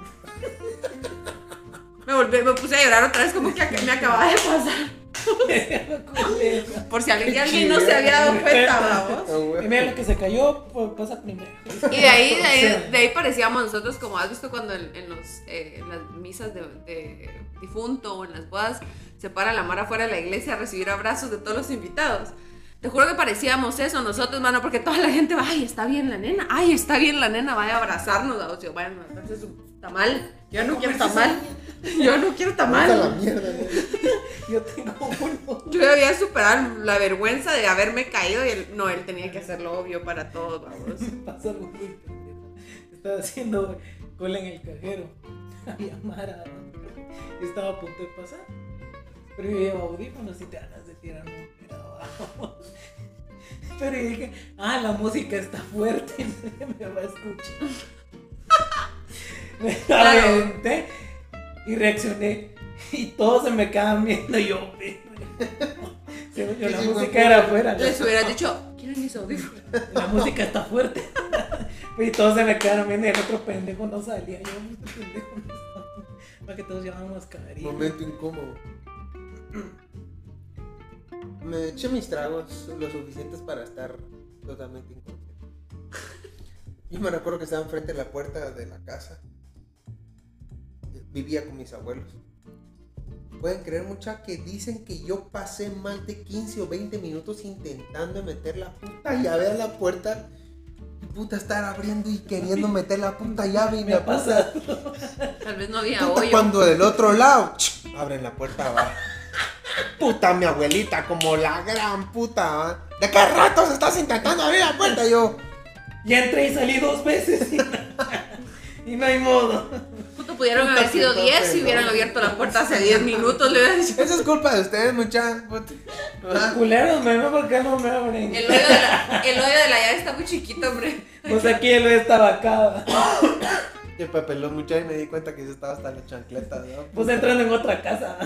Me volví, me puse a llorar otra vez, como que me acababa de pasar. Por si alguien, alguien no se había dado cuenta, va, vos. A huevo. Y mira lo que se cayó, pues pasa primero. Y de ahí, de ahí, de ahí parecíamos nosotros, como has visto cuando en, en los, eh, en las misas de, de difunto o en las bodas se para la mar afuera de la iglesia a recibir abrazos de todos los invitados. Te juro que parecíamos eso nosotros, mano, porque toda la gente va, ay, está bien la nena, ay, está bien la nena, vaya a abrazarnos, o sea, vayan a hacerse su tamal. Yo no quiero tamal, yo no quiero a la tamal. mierda. ¿no? Yo tengo uno. Yo debía superar la vergüenza de haberme caído y él, no, él tenía que hacerlo obvio para todos, vamos. Pasó algo muy pendejo. Estaba haciendo cola en el cajero. Había Mara. Yo estaba a punto de pasar. Pero yo llevo audífonos y te ganas de tirar un abajo. Pero yo dije, ah, la música está fuerte, me va a escuchar. Me Claro. aventé y reaccioné. Y todos se me quedaban viendo y yo. Según yo, la música era afuera. Les hubieras dicho, ¿quieren mis audífonos? La música está fuerte. Y todos se me quedaron viendo y el otro pendejo no salía. Yo, este pendejo no salía. Para que todos llevaban mascarilla. Momento incómodo. Me eché mis tragos lo suficientes para estar totalmente inconsciente. Yo me recuerdo que estaba enfrente de la puerta de la casa. Vivía con mis abuelos. Pueden creer mucha que dicen que yo pasé más de 15 o 20 minutos intentando meter la puta llave a la puerta. Y puta estar abriendo y queriendo meter la puta llave y Me pasado. Tal vez no había Puta, hoyo. cuando del otro lado ch, abren la puerta va. Puta mi abuelita, como la gran puta, ¿va? ¿De qué ratos estás intentando abrir la puerta? Y yo, Ya entré y salí dos veces. Y, y no hay modo. Puto, pudieron haber sido que 10 si hubieran abierto la puerta hace 10 minutos. Le hubieran dicho. eso es culpa de ustedes, muchachos. puta. ¿Va? Culeros, meme, ¿por qué no me abren? El hoyo, de la, el hoyo de la llave está muy chiquito, hombre. Pues aquí él estaba acá. Y el papelón muchacho y me di cuenta que yo estaba hasta la chancleta, ¿no? Pues entrando en otra casa.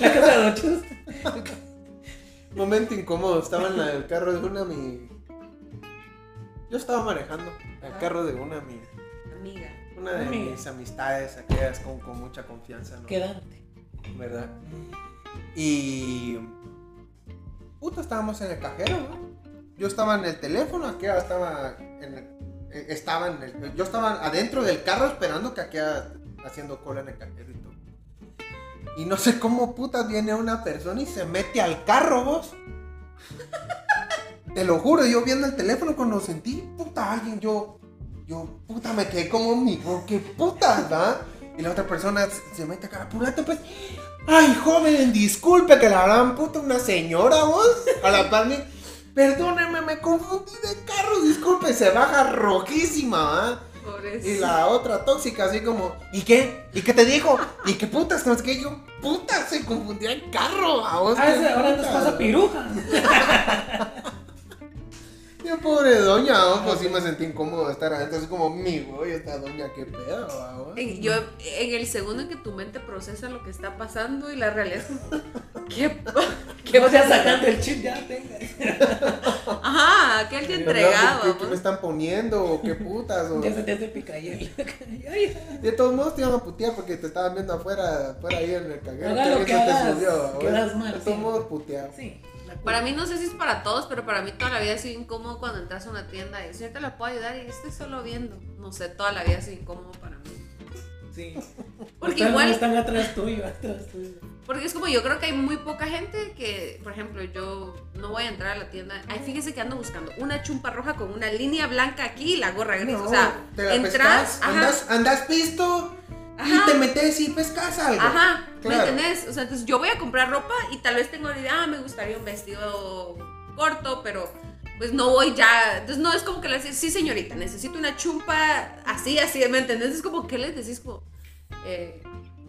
La casa de Ochos. Momento incómodo, estaba en la- el carro de una mi. Yo estaba manejando el carro de una mi. Una de Amiga. mis amistades, aquellas con, con mucha confianza, ¿no? Quedante. ¿Verdad? Y. Puta, estábamos en el cajero, ¿no? Yo estaba en el teléfono, aquella estaba en el- eh, estaba en el- yo estaba adentro del carro esperando que aquella haciendo cola en el cajero y todo. Y no sé cómo puta viene una persona y se mete al carro, vos. Te lo juro, yo viendo el teléfono cuando sentí, puta, alguien, yo, yo, puta, me quedé como mi, qué puta, ¿verdad? Y la otra persona se- mete acá, apúrate, pues. Ay, joven, disculpe que la gran puta una señora, vos, a la par. Perdóneme, me confundí de carro, disculpe, se baja rojísima, ¿va? Pobres. Y la otra tóxica, así como, ¿y qué? ¿Y qué te dijo? ¿Y qué putas? No es que yo, puta, se confundió el carro, a vos. Ah, ahora nos pasa piruja. Yo, pobre doña, ¿no? pues sí me sentí incómodo de estar adentro, así como, mi güey, esta doña, qué pedo. En, yo, en el segundo en que tu mente procesa lo que está pasando y la realidad es como, ¿qué? Que no sea sacando el chip, ya tenga. Ajá, aquel día entregado. ¿Qué, qué me están poniendo? ¿O qué putas? O... Ya se te hace picayel. Ay, De todos modos te iban a putear porque te estaban viendo afuera, afuera ahí en el caguero. Haga lo alguien que te subió, quedas mal, De todos sí. modos puteado. Sí. Para mí no sé si es para todos, pero para mí toda la vida ha sido incómodo cuando entras a una tienda y si te la puedo ayudar y estoy solo viendo. No sé, toda la vida ha sido incómodo para mí. Sí. Porque Están- igual, Están atrás tuyo, atrás tuyo. porque es como yo creo que hay muy poca gente que, por ejemplo, yo no voy a entrar a la tienda. Ay, fíjese que ando buscando una chumpa roja con una línea blanca aquí y la gorra gris. No, o sea, te la entras, pescas, andas, andas pisto Ajá. y te metes y pescas algo. Ajá, ¿me Claro. entendés? O sea, entonces yo voy a comprar ropa y tal vez tengo la idea, ah, me gustaría un vestido corto, pero pues no voy ya. Entonces no es como que le decís, sí señorita, necesito una chumpa así, así, ¿me entendés? Es como, ¿qué les decís? Como, eh,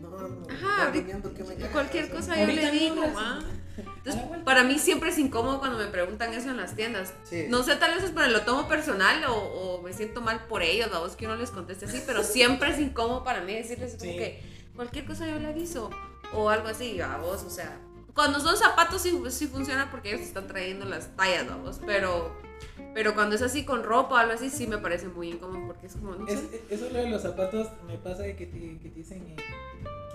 No, no, Ajá, que me cualquier cosa yo le no, digo, gracias. ¿va? A Entonces, para mí siempre es incómodo cuando me preguntan eso en las tiendas. Sí. No sé, tal vez es porque lo tomo personal o, o me siento mal por ellos, la voz que uno les conteste así, pero siempre es incómodo para mí decirles como Sí. que cualquier cosa yo le aviso o algo así, a vos, o sea. Cuando son zapatos sí, sí funciona porque ellos están trayendo las tallas, a vos, pero, pero cuando es así con ropa o algo así, sí me parece muy incómodo porque es como, no sé. Es- eso lo de los zapatos me pasa de que te, que te dicen, eh,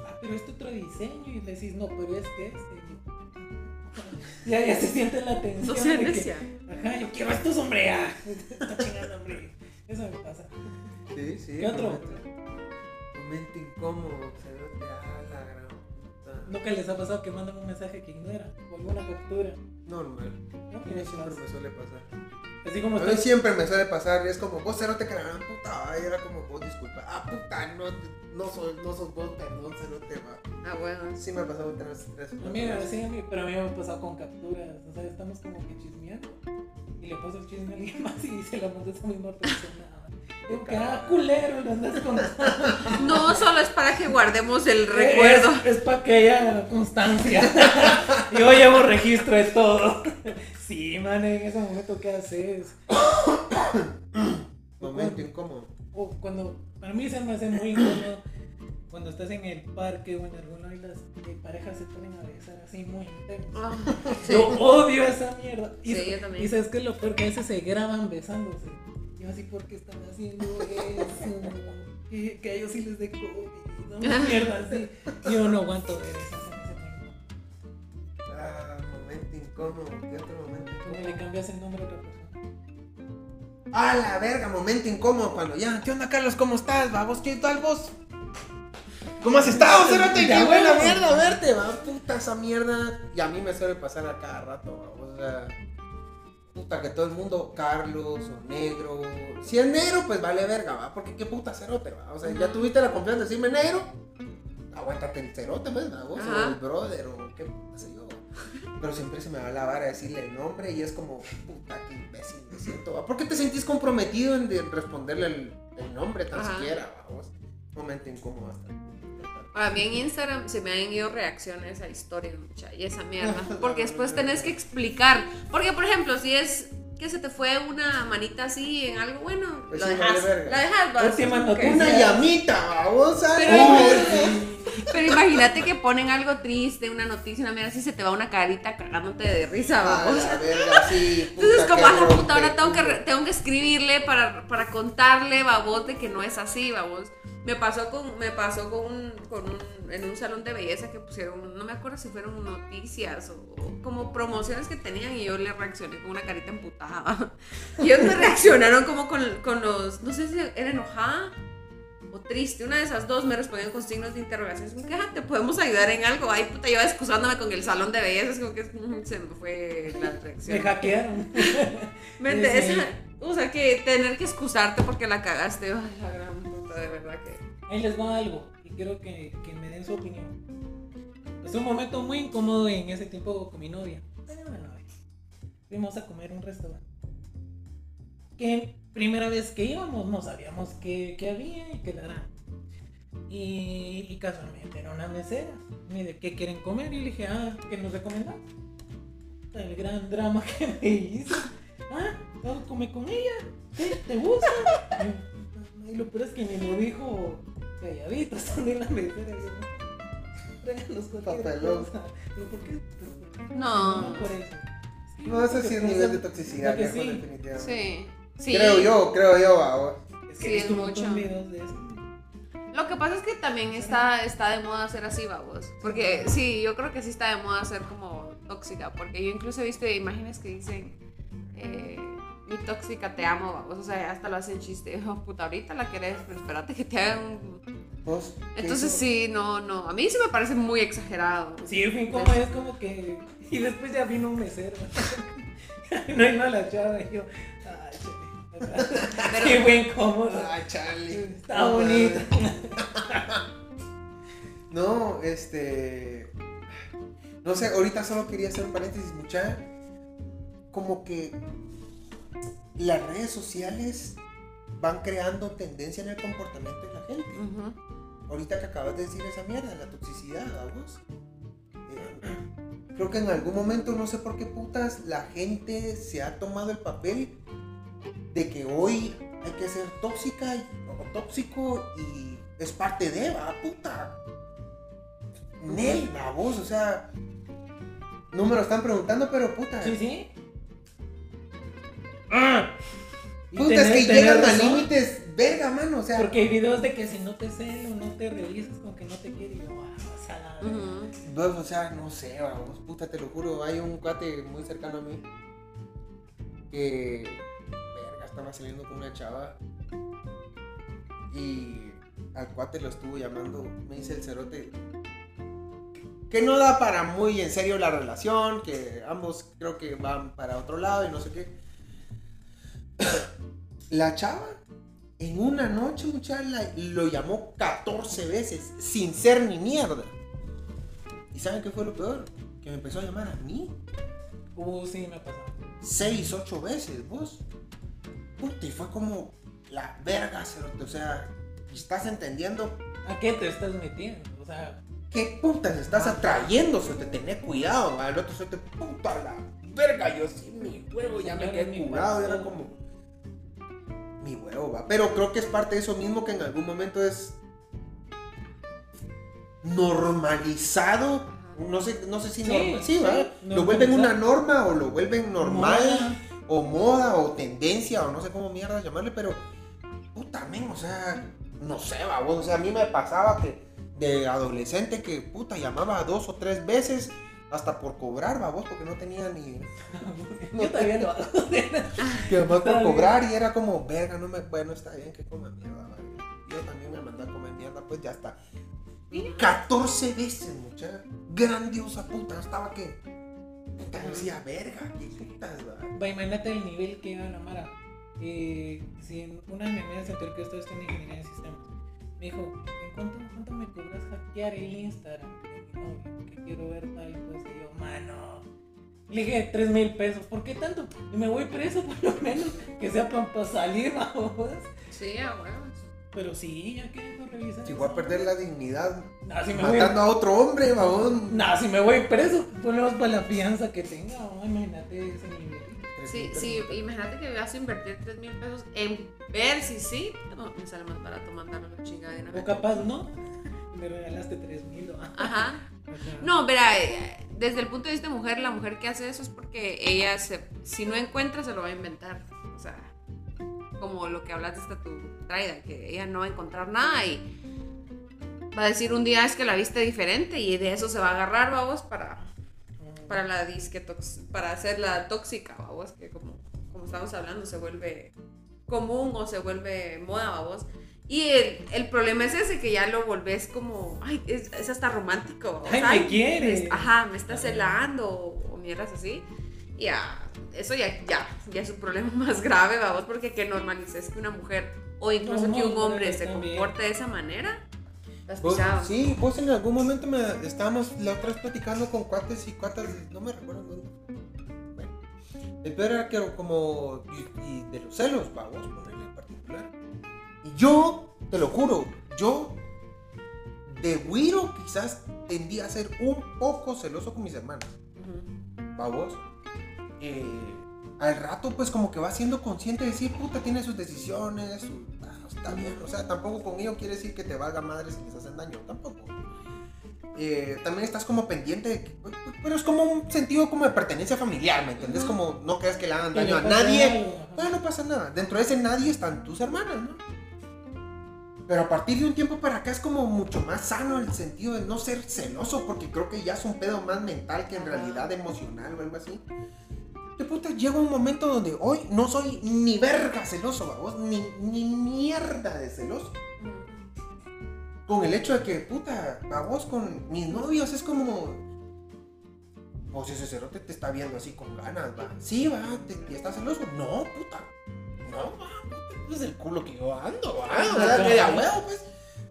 ah, pero es otro diseño. Y le decís, no, pero es que este. y- Ya, ya se siente la tensión. No sea de que. Ajá, yo quiero estos, hombre. Ya. Está chingando, hombre. Eso me pasa. Sí, sí. ¿Qué otro? Momento, momento incómodo, se ve que a la gran. Nunca les ha pasado que mandan un mensaje que ignora o alguna captura. Normal. ¿no? Mí siempre me suele pasar. Así como A mí siempre me suele pasar y es como, vos cerote que la gran puta, va", y era como, vos disculpa, ah puta, no, no, soy, no sos vos, perdón, cerote, va. Ah, bueno. Sí me ha pasado tres, tres. A mí, sí, a mí, pero a mí me ha pasado con capturas. O sea, estamos como que chismeando. Y le paso el chisme a alguien más y se lo manda a esa misma persona. Digo que, ah, culero, lo andas contando. No, solo es para que guardemos el recuerdo. Es, para que haya constancia. Yo llevo registro de todo. Sí, man, en ese momento, ¿qué haces? Momento incómodo. O cuando, para mí se me hace muy incómodo cuando estás en el parque o en algún lado y las eh, parejas se ponen a besar así muy intenso. Ah, sí. Yo odio esa mierda. Y, Sí, yo también. Y sabes que lo peor que a veces se graban besándose. Yo así, ¿por qué están haciendo eso? Que, que a ellos sí les dé COVID. No, mierda, así. Yo no aguanto ver eso. me. Ah, momento incómodo. ¿Qué otro momento Como le cambias el nombre a otra persona. Ah, la verga, momento incómodo cuando ya, ¿qué onda Carlos? ¿Cómo estás? Va, vos, ¿qué tal vos? ¿Cómo has estado? Qué buena bueno. mierda verte, va, puta esa mierda. Y a mí me suele pasar a cada rato, va, o sea, puta que todo el mundo, Carlos o negro. Si es negro, pues vale verga, va, porque qué puta cerote, va. O sea, ya tuviste la confianza de decirme negro, aguántate el cerote, pues, va, vos, o el brother, o qué puta sé yo. Pero siempre se me va la vara a decirle el nombre y es como, puta, qué imbécil me siento. ¿va? ¿Por qué te sentís comprometido en de responderle el, el nombre tan Ajá. siquiera? ¿va? Vos? Momento incómodo hasta. Para mí en Instagram se me han ido reacciones a historias, mucha, y esa mierda. Porque después tenés que explicar. Porque, por ejemplo, si es que se te fue una manita así en algo bueno, Pues lo sí, dejas. vale la dejas, va, Última noticia. Una llamita, vamos a Pero- Pero imagínate que ponen algo triste, una noticia, una mierda así, se te va una carita cagándote de risa, A vamos. la verga, sí. puta, Entonces, como, qué ah, puta, ahora tengo que, tengo que escribirle para, para contarle, babos, de que no es así, babos. Me pasó con, me pasó con un, con un, en un salón de belleza que pusieron, no me acuerdo si fueron noticias o, o como promociones que tenían y yo le reaccioné con una carita emputada. Y ellos me reaccionaron como con, con los, no sé si era enojada o triste, una de esas dos me respondieron con signos de interrogación. Es como que, ah, te podemos ayudar en algo. Ay, puta, yo excusándome con el salón de belleza, es como que mm, se me fue la reacción. Me hackearon. Mente, Sí, sí. esa- o sea, que tener que excusarte porque la cagaste, ay, la gran puta, de verdad que. Ahí les va algo y quiero que, que me den su opinión. Es un momento muy incómodo en ese tiempo con mi novia. Tenía una novia. Fuimos a comer un restaurante. Que primera vez que íbamos no sabíamos qué, qué había y qué harán. Y, casualmente era una mesera. Mire, ¿qué quieren comer? Y le dije, ah, ¿qué nos recomendás? El gran drama que me hizo. Ah, ¿todo come con ella? ¿Sí? ¿Te gusta? Lo peor es que ni lo dijo calladito, estando en la mesera. Papelón. cosa. Pero, ¿por qué? No. por eso. No, ese sí es nivel de toxicidad, viejo, sí. definitivamente. Sí. Sí. Creo yo, creo yo, va. Es que Sí, es mucho. de videos de eso. Lo que pasa es que también está, está de moda ser así, babos. Porque sí, yo creo que sí está de moda ser como tóxica. Porque yo incluso he visto imágenes que dicen, eh, mi tóxica te amo, babos. O sea, hasta lo hacen chiste. Oh, puta, ahorita la querés, pero espérate que te hagan un... ¿Vos? ¿Qué Entonces hizo? sí, no, no. A mí sí me parece muy exagerado. Sí, fue incómodo, es como que. Y después ya vino un mesero. no hay mala chava. Y yo, ay, chale. Pero- Sí, fue incómodo. Ay, Charlie. Está bonito. No, este. No sé, ahorita solo quería hacer un paréntesis, mucha. Como que las redes sociales van creando tendencia en el comportamiento de la gente. Ahorita que acabas de decir esa mierda, la toxicidad, vamos. Eh, creo que en algún momento, no sé por qué putas, la gente se ha tomado el papel de que hoy hay que ser tóxica y- o tóxico y es parte de, va, puta. Nel, vos, o sea. No me lo están preguntando, pero puta. Sí, sí. Ah. Puta, es que llegan a límites, verga, mano, o sea. Porque hay videos de que si no te celo, no te revisas con que no te quiere. Y yo, ah, vas a la- Ujú. Pues, o sea, no sé, vamos, puta, te lo juro, hay un cuate muy cercano a mí que, verga, estaba saliendo con una chava y al cuate lo estuvo llamando, me dice el cerote, que no da para muy en serio la relación, que ambos creo que van para otro lado y no sé qué. La chava en una noche, muchacha, lo llamó 14 veces sin ser ni mierda. ¿Y saben qué fue lo peor? Que me empezó a llamar a mí. Uh, sí, me ha pasado. 6, 8 veces, vos. Puta, y fue como la verga, cerote, o sea, ¿estás entendiendo ¿A qué te estás metiendo? O sea, qué putas estás atrayendo? Se te cuidado, va. el otro se te puta la verga, yo sí, mi huevo, ya me quedé curado, era como mi huevo, va. Pero creo que es parte de eso mismo que en algún momento es normalizado. No sé, no sé si Sí, norma- sí, sí, va. Lo vuelven una norma o lo vuelven normal moda. o moda o tendencia o no sé cómo mierda llamarle, pero puta men, o sea, no sé, babos, o sea, a mí me pasaba que de adolescente que puta llamaba dos o tres veces hasta por cobrar, babos, porque no tenía ni yo también lo hago. que además por Está bien. cobrar y era como, verga, no me, bueno, está bien que coma mierda, vale. Yo también me mandé a comer mierda, pues ya está. 14 veces, muchacha. Grandiosa puta, estaba que. Puta, decía, verga, qué putas, va. Va, imagínate el nivel que iba la Mara. Eh, si en una de mis amigas se enteró que esto está en ingeniería de sistemas, me dijo, ¿en cuánto, cuánto me cobras hackear el Instagram Que quiero ver tal cosa. Y yo, mano. Le dije, 3 mil pesos. ¿Por qué tanto? Y me voy preso por lo menos, que sea para salir, vamos. Sí, a huevos. Pero sí, ya que no revisar. Si voy a perder la dignidad Nah, si me voy matando a otro hombre, babón. Nah, si me voy preso, ponemos para la fianza que tenga. vamos, imagínate ese nivel. Sí, sí, imagínate que vas a invertir 3 mil pesos en ver si sí. No, me sale más barato mandarlo a la chingada de una O capaz no. Me regalaste 3 mil. Ajá. No, verá, eh, desde el punto de vista de mujer, la mujer que hace eso es porque ella, se, si no encuentra, se lo va a inventar. O sea, como lo que hablaste hasta tu traida, que ella no va a encontrar nada y va a decir un día es que la viste diferente y de eso se va a agarrar, vamos, para, para la disque para hacerla tóxica, vamos, que como, como estamos hablando, se vuelve común o se vuelve moda, vamos. Y el, el problema es ese, que ya lo volvés como, ay, es, es hasta romántico. Ay, me quiere. es- ajá, me está Ajá. celando o, o mierdas así. Y ya, eso ya, ya, ya es un problema más grave, vamos, porque que normalices que una mujer o incluso No, que un hombre se también. comporte de esa manera, estás Vos- pisado. sí, vos en algún momento me estábamos la otra vez platicando con cuates y cuatas, no me recuerdo dónde. Bueno, el peor era que como y, y de los celos, vamos. Y yo, te lo juro, yo de güiro quizás tendía a ser un poco celoso con mis hermanos. Ujú. vamos. Eh, al rato, pues, como que va siendo consciente de decir, puta, tiene sus decisiones, su- ah, está bien. O sea, tampoco con ello quiere decir que te valga madre si les hacen daño, tampoco. Eh, también estás como pendiente de que, pero es como un sentido como de pertenencia familiar, ¿me entendés? Ujú. Como no creas que le hagan daño a nadie. no pasa nada. Dentro de ese nadie están tus hermanas, ¿no? Pero a partir de un tiempo para acá es como mucho más sano el sentido de no ser celoso, porque creo que ya es un pedo más mental que en realidad emocional o algo así. De puta, llega un momento donde hoy no soy ni verga celoso, vamos, ni, ni mierda de celoso. Con el hecho de que, puta, a vos con mis novios es como. O si ese cerote te está viendo así con ganas, va. Sí, va, te, ¿y estás celoso? No, puta. No, va, es el culo que yo ando, va. O sea, que de a huevo, pues.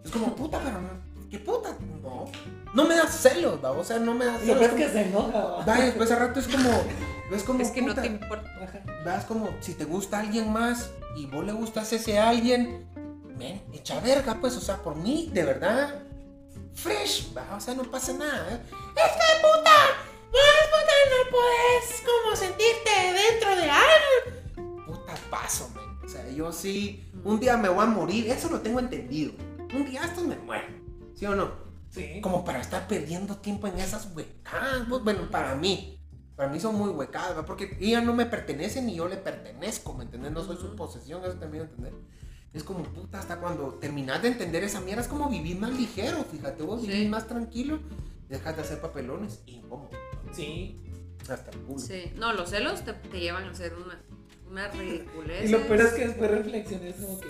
Es como, puta, pero no. ¿Qué puta? No. No me das celos, va. O sea, no me das Lo celos. que es como- que se enoja. va. Después al rato es como. Es como. Es que no te importa. Vas como, si te gusta alguien más y vos le gustas a ese alguien, ven, echa verga, pues, o sea, por mí, de verdad, fresh, va, o sea, no pasa nada. ¿eh? Es que puta, vos puta no puedes como sentirte dentro de algo. Puta paso, man. O sea, yo sí, un día me voy a morir, eso lo tengo entendido. Un día estos me muero, ¿sí o no? Sí. como para estar perdiendo tiempo en esas huecadas. pues, Bueno, para mí. Para mí son muy huecadas, ¿va? porque ella no me pertenece ni yo le pertenezco, ¿me entiendes? No soy su posesión, eso también entender. Es como puta, hasta cuando terminas de entender esa mierda, es como vivir más ligero, fíjate, vos Sí. vivís más tranquilo, dejas de hacer papelones, incómodo, Sí. hasta el culo. Sí, no, los celos te, te llevan a hacer una, una ridiculez. Y lo peor es que después reflexiones como que.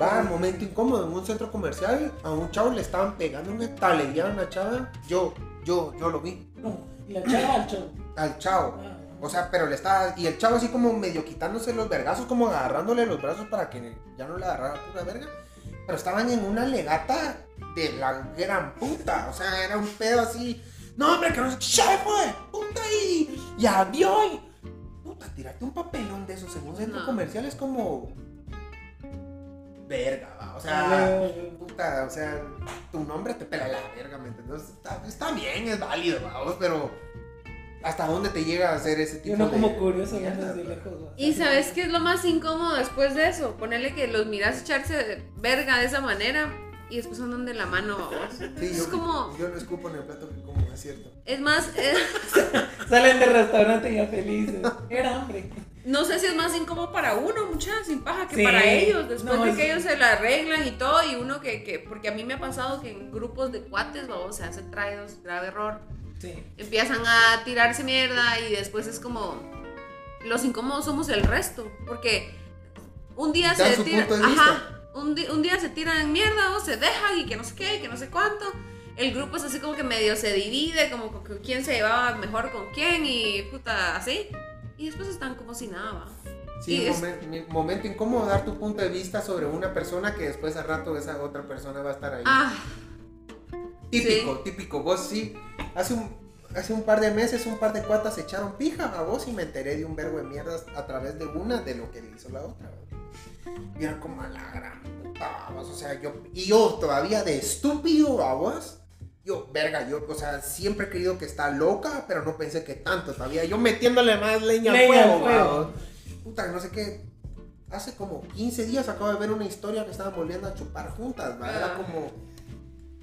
Va, momento incómodo, en un centro comercial, a un chavo le estaban pegando una taleguía a una chava, yo, Yo, yo lo vi. No, y la chava al show. Al chavo. Ah, O sea, pero le estaba. Y el chavo así como medio quitándose los vergazos, como agarrándole los brazos para que ya no le agarrara pura verga. Pero estaban en una legata de la gran puta. O sea, era un pedo así. No, hombre, que no sé qué, ya fue, puta, y ya vio. Puta, tirarte un papelón de esos en un centro No. comercial es como. Verga, va. O sea. Puta, o sea, tu nombre te pela la verga, ¿me entiendes? Está, está bien, es válido, vamos, pero ¿hasta dónde te llega a hacer ese tipo de como curioso mierda, viendo desde bro? lejos. ¿va? Y sabes qué es lo más incómodo después de eso? Ponerle que los miras echarse verga de esa manera y después andan de la mano, vamos. Sí, es yo, como, yo no escupo en el plato que como, es cierto. es más, es- Salen del restaurante ya felices. Era hambre. no sé si es más incómodo para uno, mucha sin paja, que Sí. para ellos, después No, de es- que ellos se la arreglan y todo, y uno que, que, porque a mí me ha pasado que en grupos de cuates, vamos, se hacen traídos, grave error, Sí. empiezan a tirarse mierda y después es como los incómodos somos el resto porque un día se tiran vista. Un, un día se tiran mierda o se dejan y que no sé qué y que no sé cuánto el grupo es así como que medio se divide como que quién se llevaba mejor con quién y puta así y después están como si nada ¿va? Sí, es- momen- mi- momento incómodo dar tu punto de vista sobre una persona que después al rato esa otra persona va a estar ahí. ah típico, típico. Vos sí, hace un, hace un par de meses un par de cuatas echaron pija a vos y me enteré de un vergo de mierdas a través de una de lo que le hizo la otra. Y era como a la gran puta, o sea, yo, y yo todavía de estúpido a vos. Yo, verga, yo, o sea, siempre he creído que está loca, pero no pensé que tanto todavía. Yo metiéndole más leña, Leña al fuego, fuego. Puta, no sé qué. Hace como 15 días acabo de ver una historia que estaban volviendo a chupar juntas, ¿va? Era Ah. como.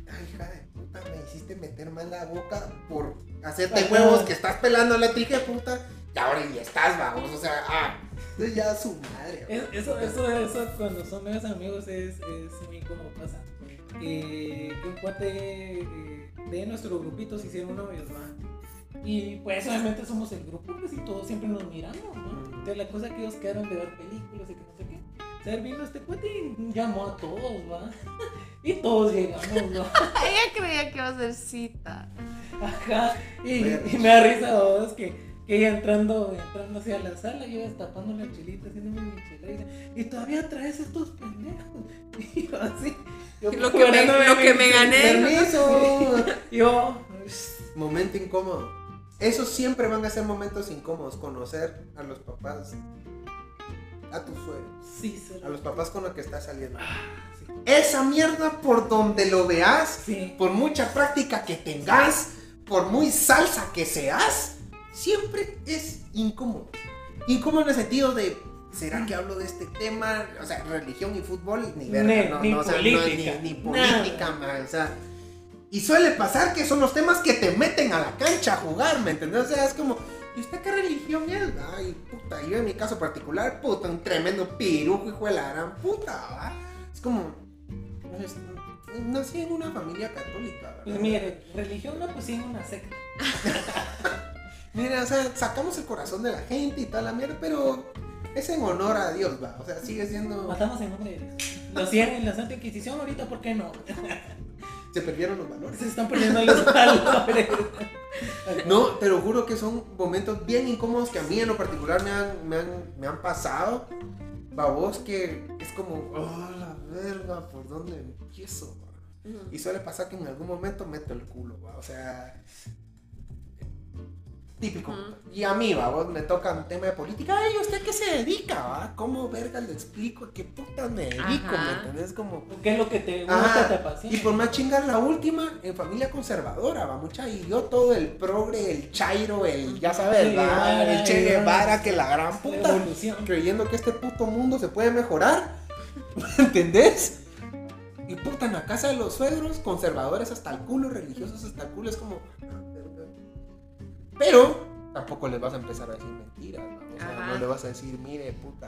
Ay, hija de puta, me hiciste meter mal la boca por hacerte Ajá. huevos que estás pelando la trija puta. Y ahora ya estás, vamos. O sea, ah. Ya su madre. Es- Eso, eso, eso cuando son nuevos amigos es, es muy como pasa. Eh, que un cuate eh, de nuestro grupito se hicieron novios, ¿va? Y pues obviamente somos el grupo, pues y todos siempre nos miramos, ¿no? Entonces la cosa que ellos quedaron de ver películas y que no sé qué. O sea, vino este cuate y llamó a todos, ¿va? Y todos llegamos, ¿va? ella creía que iba a ser cita Ajá. Y, y me da risa vos que, que ella entrando, entrando hacia la sala, yo destapando la chelita, haciéndome mi chela y todavía traes estos pendejos. Y yo así. Yo Lo que me- lo que me gané. Permiso. Yo. Momento incómodo. Esos siempre van a ser momentos incómodos. Conocer a los papás. A tus suegros. Sí, A los papás con los que estás saliendo. sí. Esa mierda por donde lo veas. Sí. por mucha práctica que tengas, por muy salsa que seas, siempre es incómodo. Incómodo en el sentido de, ¿será que hablo de este tema? O sea, religión y fútbol, ni verga, Ni- no, ni no, o sea, no, ni, ni política, man, o sea. Y suele pasar que son los temas que te meten a la cancha a jugar, ¿me entiendes? O sea, es como, ¿y usted qué religión es? Ay, puta, yo en mi caso particular, puta, un tremendo pirujo, hijo de la gran puta, ¿va? Es como, pues, nací en una familia católica, ¿verdad? Pues mire, religión no, pues sí, en una secta. Mira, o sea, sacamos el corazón de la gente y tal la mierda, pero es en honor a Dios, va. O sea, sigue siendo. Matamos en nombre de Dios. Lo hacían en la Santa Inquisición, ahorita, ¿por qué no? Se perdieron los valores. Se están perdiendo los valores. No, pero juro que son momentos bien incómodos que a mí en lo particular me han, me han, me han pasado. Babos, que es como, oh, la verga, ¿por dónde empiezo? va?" Y suele pasar que en algún momento meto el culo, va. O sea, típico. Y a mí, va, vos me toca un tema de política. Ay, ¿usted qué se dedica, va? ¿Cómo verga le explico a qué puta me dedico? Ajá. ¿Me entendés? Como, ¿Qué es lo que te gusta, te apasiona? y por más chingar la última, en familia conservadora, va mucha, y yo todo el progre, el chairo, el, ya sabes, Che va, el Che Guevara. Que la gran puta, evolución. creyendo que este puto mundo se puede mejorar, ¿me entendés? Y puta, en la casa de los suegros, conservadores hasta el culo, religiosos hasta el culo, es como... Pero tampoco les vas a empezar a decir mentiras, ¿no? O sea, no le vas a decir, mire, puta...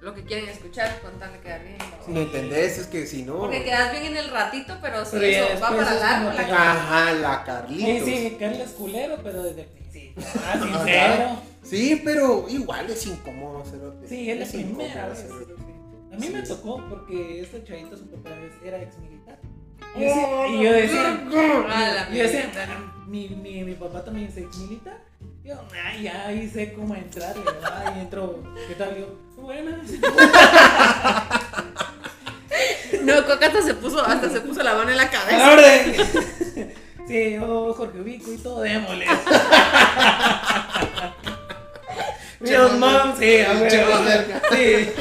Lo que quieren escuchar, contarle quedar bien. ¿no? ¿Me entendés? Es que si no... Porque quedas bien en el ratito, pero si eso va para es largo, la Ajá, la Sí, Carlitos. sí, Carlos culero, pero desde el principio. Ah, sincero. Sí, pero igual es incómodo hacerlo. Sí, es la primera vez. hacerlo. A mí me Sí. tocó porque este chavito, su papá es- era ex militar. Y yo decía- y yo decía, Mi, mi, mi papá también es ex militar. Yo, ay, ya ahí sé cómo entrar. Y entro, ¿qué tal? Yo, buenas. No, Coca hasta se puso, hasta se puso la mano en la ¡A cabeza. orden! Sí, yo, Jorge Ubico y todo, démosle. Dios, mam, sí, a ver. Sí.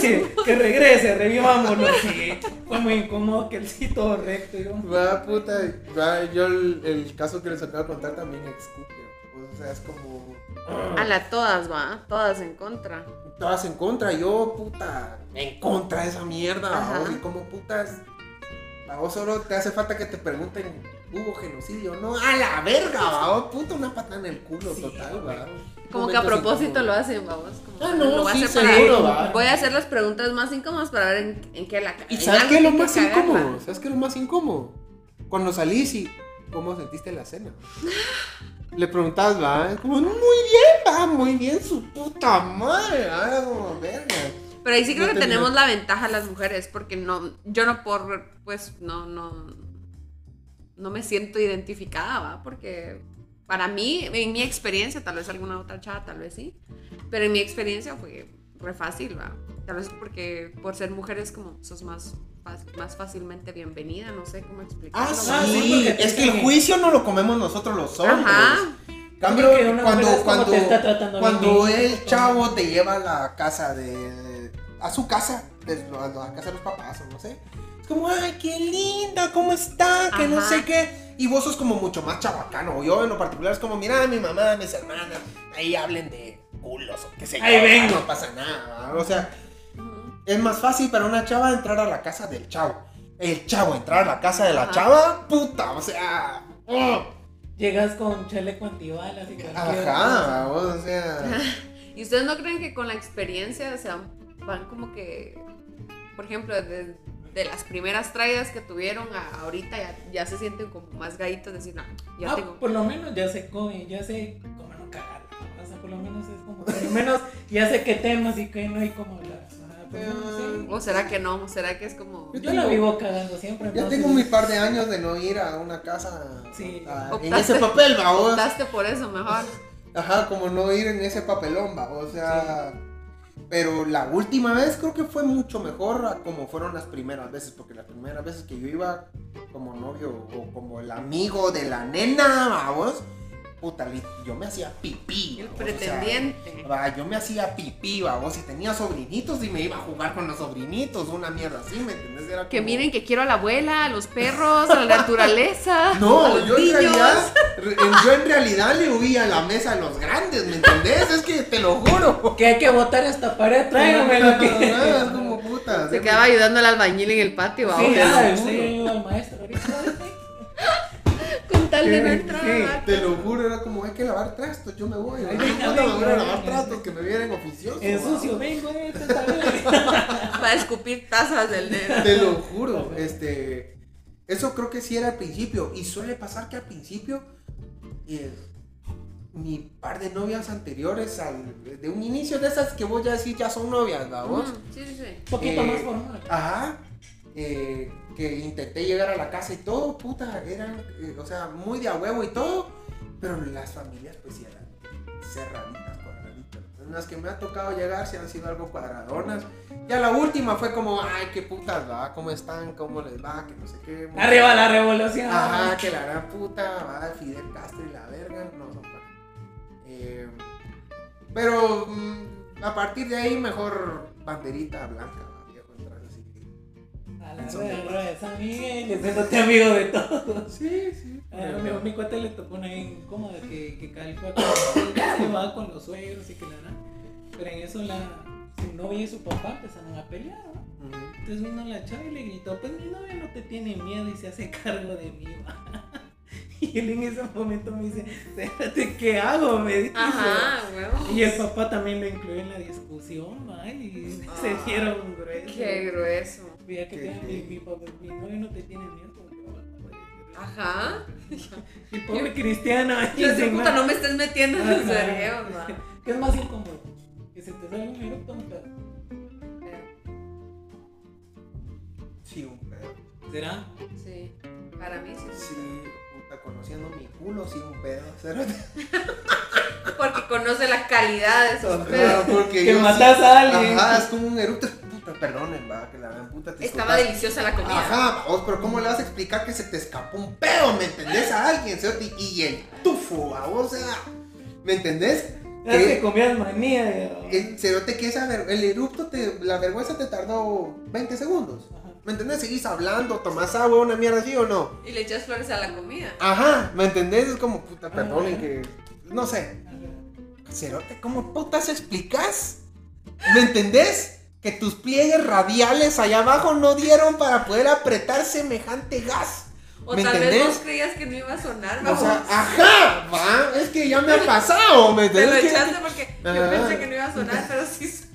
Sí, que regrese, revivámonos. Sí, fue muy incómodo que el sí todo recto. yo, Va, puta, va, yo el, el caso que les acabo de contar también escupio. O sea, es como. A la todas, va. Todas en contra. Todas en contra, yo, puta, en contra de esa mierda. Y como putas. A vos solo te hace falta que te pregunten, ¿hubo genocidio? No, a la verga, va, puta, una pata en el culo Sí, total, va. Como que a propósito lo hacen, vamos. Como, Ah, no, lo voy a sí, hacer para- seguro, va. Voy a hacer las preguntas más incómodas para ver en, en qué la ¿Y sabes qué es lo más incómodo? ¿Sabes qué es lo más incómodo? Cuando salís y. ¿Cómo sentiste la cena? Le preguntabas, va, es como, muy bien, va, muy bien, su puta madre, va, como, verga. Pero ahí sí creo No que tenemos la ventaja las mujeres, porque no, yo no por, pues, no, no, no me siento identificada, ¿va? Porque para mí, en mi experiencia, tal vez alguna otra chava, tal vez sí, pero en mi experiencia fue re fácil, ¿va? Tal vez porque por ser mujeres como sos más, más fácilmente bienvenida, no sé cómo explicarlo. Ah, ¿va? sí, es que el juicio no lo comemos nosotros los hombres. Ajá. Cambio, cuando, mujer es cuando, te está tratando a cuando el chavo te lleva a la casa de. a su casa, de- a la casa de los papás, o no sé. Como, ay, qué linda, ¿cómo está? Que no sé qué. Y vos sos como mucho más chabacano. Yo en lo particular es como, mira, mi mamá, mis hermanas, ahí hablen de culos o qué sé yo. Ahí vengo. No pasa nada. O sea, es más fácil para una chava entrar a la casa del chavo. El chavo entrar a la casa de la Ajá. chava, puta, o sea. oh. Llegas con chaleco antibalas y Ajá, o sea. ¿Y ustedes no creen que con la experiencia, o sea, van como que, por ejemplo, de, de las primeras traídas que tuvieron a ahorita ya, ya se sienten como más gaitos, decir, no, ya Ah, tengo. por lo menos ya sé cómo, ya sé cómo no cagar. O sea, por lo menos es como, por lo menos ya sé qué temas y qué no hay cómo hablar. Lo menos sí. ¿O será que no? ¿O será que es como... Yo Yo la tengo- vivo cagando siempre. Ya entonces- tengo mi par de años de no ir a una casa Sí. a- en Optaste- ese papel, vamos. Optaste por eso mejor. Ajá, como no ir en ese papelón, va. O sea. Pero la última vez creo que fue mucho mejor como fueron las primeras veces. Porque las primeras veces que yo iba como novio o como el amigo de la nena, vamos. Puta, yo me hacía pipí. El o sea, pretendiente. Va, yo me hacía pipí, vamos, y tenía sobrinitos y me iba a jugar con los sobrinitos, una mierda así, ¿me entendés? Era Que como- miren que quiero a la abuela, a los perros, a la naturaleza. a No, los yo en, niños. realidad, en- yo en realidad le huía a la mesa a los grandes, ¿me entendés? Es que te lo juro. Que hay que botar esta pared, tráigamelo aquí. Es como puta. Se quedaba ayudando al albañil en el patio, Sí, vamos. ah, juro. ayuda al maestro de no sí. Te lo juro, era como hay que lavar trastos, yo me voy. Ay, No venga, me voy a venga, lavar trastos que me vienen oficiosos. En ¿va? sucio, vengo, eh. Para escupir tazas del nene. Te lo juro, este. Eso creo que sí era al principio. Y suele pasar que al principio. eh, mi par de novias anteriores, al- de un inicio de esas que voy a decir ya son novias, ¿va vos? Ujú, Sí, sí, sí. Un poquito Eh, más formal. Ajá. eh, que intenté llegar a la casa y todo, puta, eran, eh, o sea, muy de a huevo y todo, pero las familias pues sí eran cerraditas, cuadraditas. Las que me ha tocado llegar sí han sido algo cuadradonas. Ya la última fue como, ay, qué putas va, cómo están, cómo les va, que no sé qué. muy- Arriba la revolución. Ajá, que la gran puta, va, Fidel Castro y la verga, no, no, pa. Eh, pero mm, a partir de ahí mejor banderita blanca, A la Eso. verga, San Miguel, haciéndote amigo de todos. Sí, sí. A mi, mi cuate le tocó una bien incómoda que, que con, se va con los suegros y que la hará. Pero en eso la, su novia y su papá empezaron a pelear, ¿no? Entonces vino la chava y le gritó, pues mi novia no te tiene miedo y se hace cargo de mí, va. Y él en ese momento me dice, espérate, ¿qué hago? Me dice. Ajá. Y el papá también lo incluyó en la discusión, va, y se Ah, dieron grueso. Qué grueso. Que mi, mi, mi novia no te tiene miedo. Ajá. Y pobre cristiano ahí Yo sin puta, no me estés metiendo en vergueos, va. ¿Qué es más incómodo? Que se te salga un eructo o un pedo. Sí, un pedo. ¿Será? Sí, para mí sí. Sí, puta, conociendo mi culo, sí, un pedo. cerote. Porque conoce la calidad de esos pedos. porque Que matas sí- a alguien. Ajá, es como un eructo. Perdonen, va, que la gran puta te Estaba deliciosa la comida. Ajá, vos, pero ¿cómo le vas a explicar que se te escapó un pedo, me entendés? A alguien, cerote, y el tufo, va, o sea, ¿me entendés? Es que comías manía. el cerote que esa el eructo, te, la vergüenza te tardó 20 segundos. Ajá. ¿Me entendés? Seguís hablando, tomás agua, una mierda así o no. Y le echas flores a la comida. Ajá, ¿me entendés? Es como, puta, perdonen Ajá. que. No sé. Cerote, ¿cómo putas explicas? ¿Me entendés? Que tus pliegues radiales allá abajo no dieron para poder apretar semejante gas. O ¿Me tal vez vos creías que no iba a sonar, O vamos. sea, ajá, va, es que ya me ha pasado, ¿me Te lo echaste porque yo pensé que no iba a sonar, pero sí.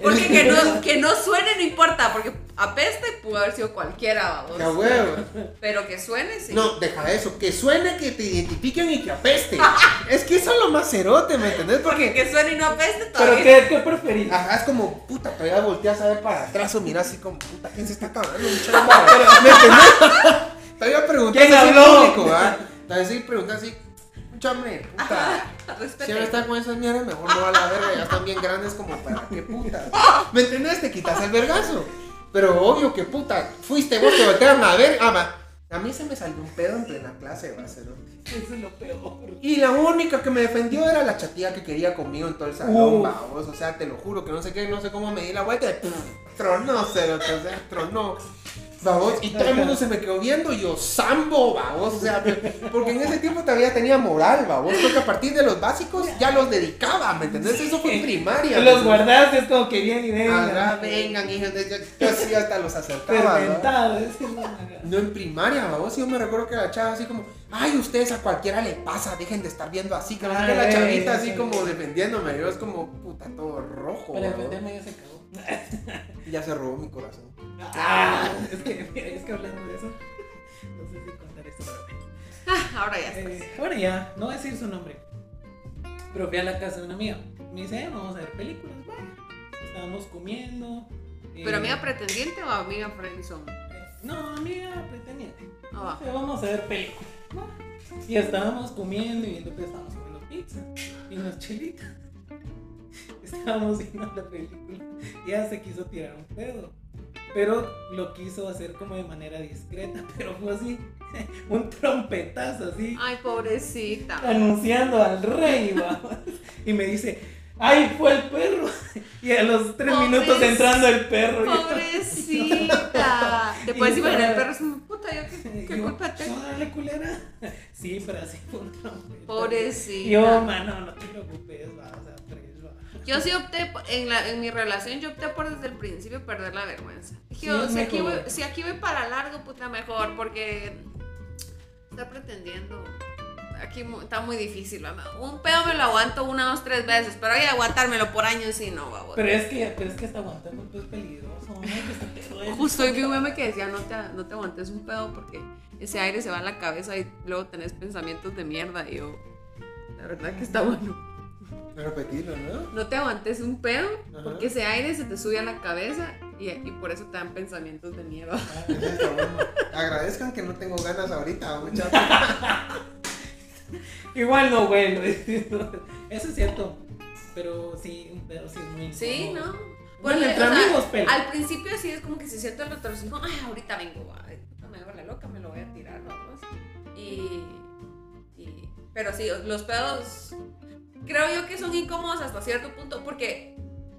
Porque que no, que no suene no importa, porque apeste pudo haber sido cualquiera, vamos. Huevo. Pero que suene, sí. No, deja eso, que suene, que te identifiquen y que apeste. es que eso es lo más cerote, ¿me entendés? Porque Que suene y no apeste ¿Pero todavía. qué, qué preferís? Ajá, es como, puta, todavía volteas a ver para atrás o miras así como, puta, ¿quién se está cagando? Un chamba, ¿Me entendés? Todavía preguntas ¿Quién habló? público, ¿verdad? Todavía sí preguntas así, chambre, puta. Si ahora está con esas mierdas, mejor no va a la verga, ya están bien grandes como para qué puta. ¿Me entendés? Te quitas el vergazo. Pero obvio que puta, fuiste vos, te voltearon a ver. Ah, va. A mí se me salió un pedo en plena clase, va a ser. Eso es lo peor. Y la única que me defendió era la chatía que quería conmigo en todo el salón, Uh. babos. O sea, te lo juro que no sé qué, no sé cómo me di la vuelta. y. Tronó, cerote, o sea, tronó. Babos, y todo el mundo se me quedó viendo y yo, Sambo, babos. O sea, porque en ese tiempo todavía tenía moral, babos. Porque a partir de los básicos ya los dedicaba, ¿me entendés? Eso fue en primaria. Los ¿me guardaste, es como que bien y entendés? Ajá, venga. vengan, hijos. Yo, yo sí hasta los acercaba. ¿no? Fermentado, es que no. No en primaria, babos. Yo me recuerdo que la chava así como, ay, ustedes a cualquiera le pasa, dejen de estar viendo así. Que qué, la chavita sí, así sí. como defendiéndome. Yo es como, puta, todo rojo. Para defenderme ya se cagó. Ya se robó mi corazón. Ah, es que, mira, es que hablando de eso, no sé si contar esto, pero bueno. Ah, Ahora ya. Eh, ahora ya, no voy a decir su nombre. Pero fui a la casa de una amiga. Me dice, "Eh, vamos a ver películas. Bueno, estábamos comiendo. eh, ¿Pero amiga pretendiente o amiga friendzone? No, amiga pretendiente. Ah, vamos a ver películas. Bueno, Y estábamos comiendo y viendo que estábamos comiendo pizza y unas chelitas. Estábamos viendo la película y ella se quiso tirar un pedo. Pero lo quiso hacer como de manera discreta, pero fue así, un trompetazo así, Ay, pobrecita. anunciando al rey, vamos. Y me dice, ¡ay, fue el perro! Y a los tres minutos entrando el perro. Pobrecita. Te puedes imaginar el perro es como puta, yo qué, qué Yo, culpa tengo. "Órale, culera. Sí, pero así fue un trompetazo. Pobrecita. Yo, mano, no te preocupes, va, o sea. Yo sí opté, en, la, en mi relación, yo opté por desde el principio perder la vergüenza. Sí, es si, aquí voy, si aquí voy para largo, puta, mejor, porque está pretendiendo. Aquí está muy difícil. mamá. Un pedo me lo aguanto una, dos, tres veces, pero hay que aguantármelo por años sí, no, babos. Pero es que, pero es que hasta aguantar un pedo es peligroso, ¿no? Que está pedo Justo hoy vi un meme que decía, no te, no te aguantes un pedo porque ese aire se va a la cabeza y luego tenés pensamientos de mierda. Y yo, la verdad que está bueno. Repetirlo, ¿no? No te aguantes un pedo Ajá. porque ese aire se te sube a la cabeza y, y por eso te dan pensamientos de. Eso está bueno. Agradezcan que no tengo ganas ahorita, muchachos. Igual no, bueno. Eso es cierto. Pero sí, un pedo sí es muy Sí. ¿no? Bueno, Porque, entre o sea, amigos, pero. Al principio sí es como que se siente el retorcijón, ay, ahorita vengo, ay, puta, me hago la loca, me lo voy a tirar, vamos. Y, y- pero sí, los pedos creo yo que son incómodos hasta cierto punto porque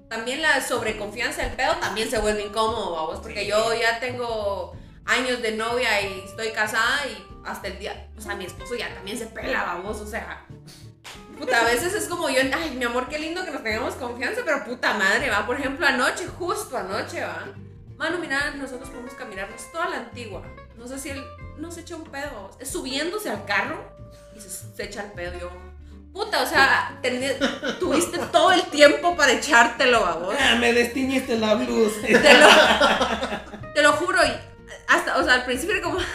también la sobreconfianza del pedo también se vuelve incómodo, vamos, porque Sí. yo ya tengo años de novia y estoy casada y hasta el día, o sea, mi esposo ya también se pela, vamos, o sea, Puta, a veces es como yo, ay, mi amor, qué lindo que nos tengamos confianza, pero puta madre, va. Por ejemplo, anoche, justo anoche, va. Mano, mira, nosotros podemos caminarnos toda la antigua. No sé si él nos echa un pedo. Es subiéndose al carro y se, se echa el pedo. Yo, puta, o sea, teni- tuviste todo el tiempo para echártelo, a vos. Ah, me destiñiste la blues. Te lo, te lo juro, y hasta, o sea, al principio era como.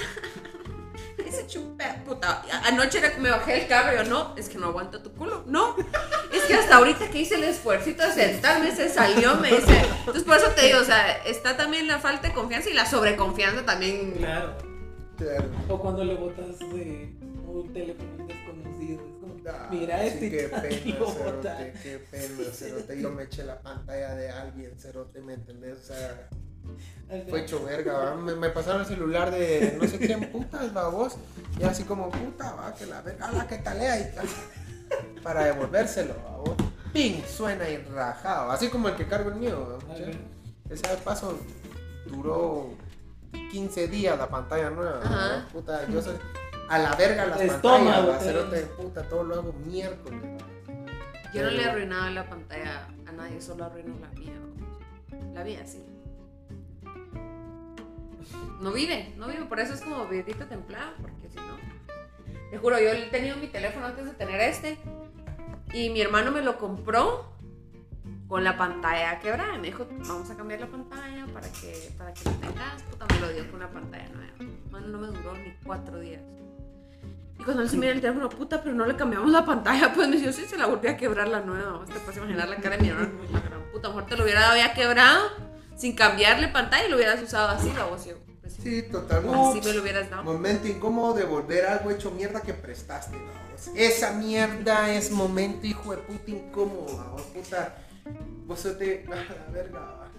Ese chupe, puta. Anoche era- me bajé del carro y yo, no, es que no aguanto tu culo. No, es es que hasta ahorita que hice el esfuercito de sentarme, se salió, me dice. Entonces, por eso te digo, o sea, está también la falta de confianza y la sobreconfianza también. Claro. Claro. O cuando le botas de un teléfono Es mira este. qué pena, cerote, qué pena, cerote. Yo me eché la pantalla de alguien, cerote, ¿me entendés? O sea, fue hecho verga. Me, me pasaron el celular de no sé quién putas, va vos. Y así como, puta, va, que la verga, la que talea y tal. Para devolvérselo, va vos. Ping, suena y rajado. Así como el que cargo el mío. Ese paso duró 15 días la pantalla nueva. Puta, yo soy a la verga las Estómago, pantallas, cerote, puta, todo lo hago miércoles. Yo no le he arruinado la pantalla a nadie, solo arruino la mía. La mía, sí. No vive, no vive, por eso es como vidita templado, porque si no. Te juro, yo he tenido mi teléfono antes de tener este y mi hermano me lo compró con la pantalla quebrada. Me dijo, vamos a cambiar la pantalla para que, para que lo tengas. Puta, me lo dio con una pantalla nueva. Bueno, no me duró ni cuatro días. Y cuando él se mira el teléfono, puta, pero no le cambiamos la pantalla, pues me dijo, sí, se la volví a quebrar la nueva. Te puedes imaginar la cara de mi hermano, la gran puta, mejor te lo hubiera había quebrado sin cambiarle pantalla y lo hubieras usado así, la voz yo. Pues, sí. Totalmente. Así me lo hubieras dado. Momento incómodo de volver algo hecho mierda que prestaste, vamos. Esa mierda es momento hijo de puta incómodo, vamos, puta. Vos te. A la verga.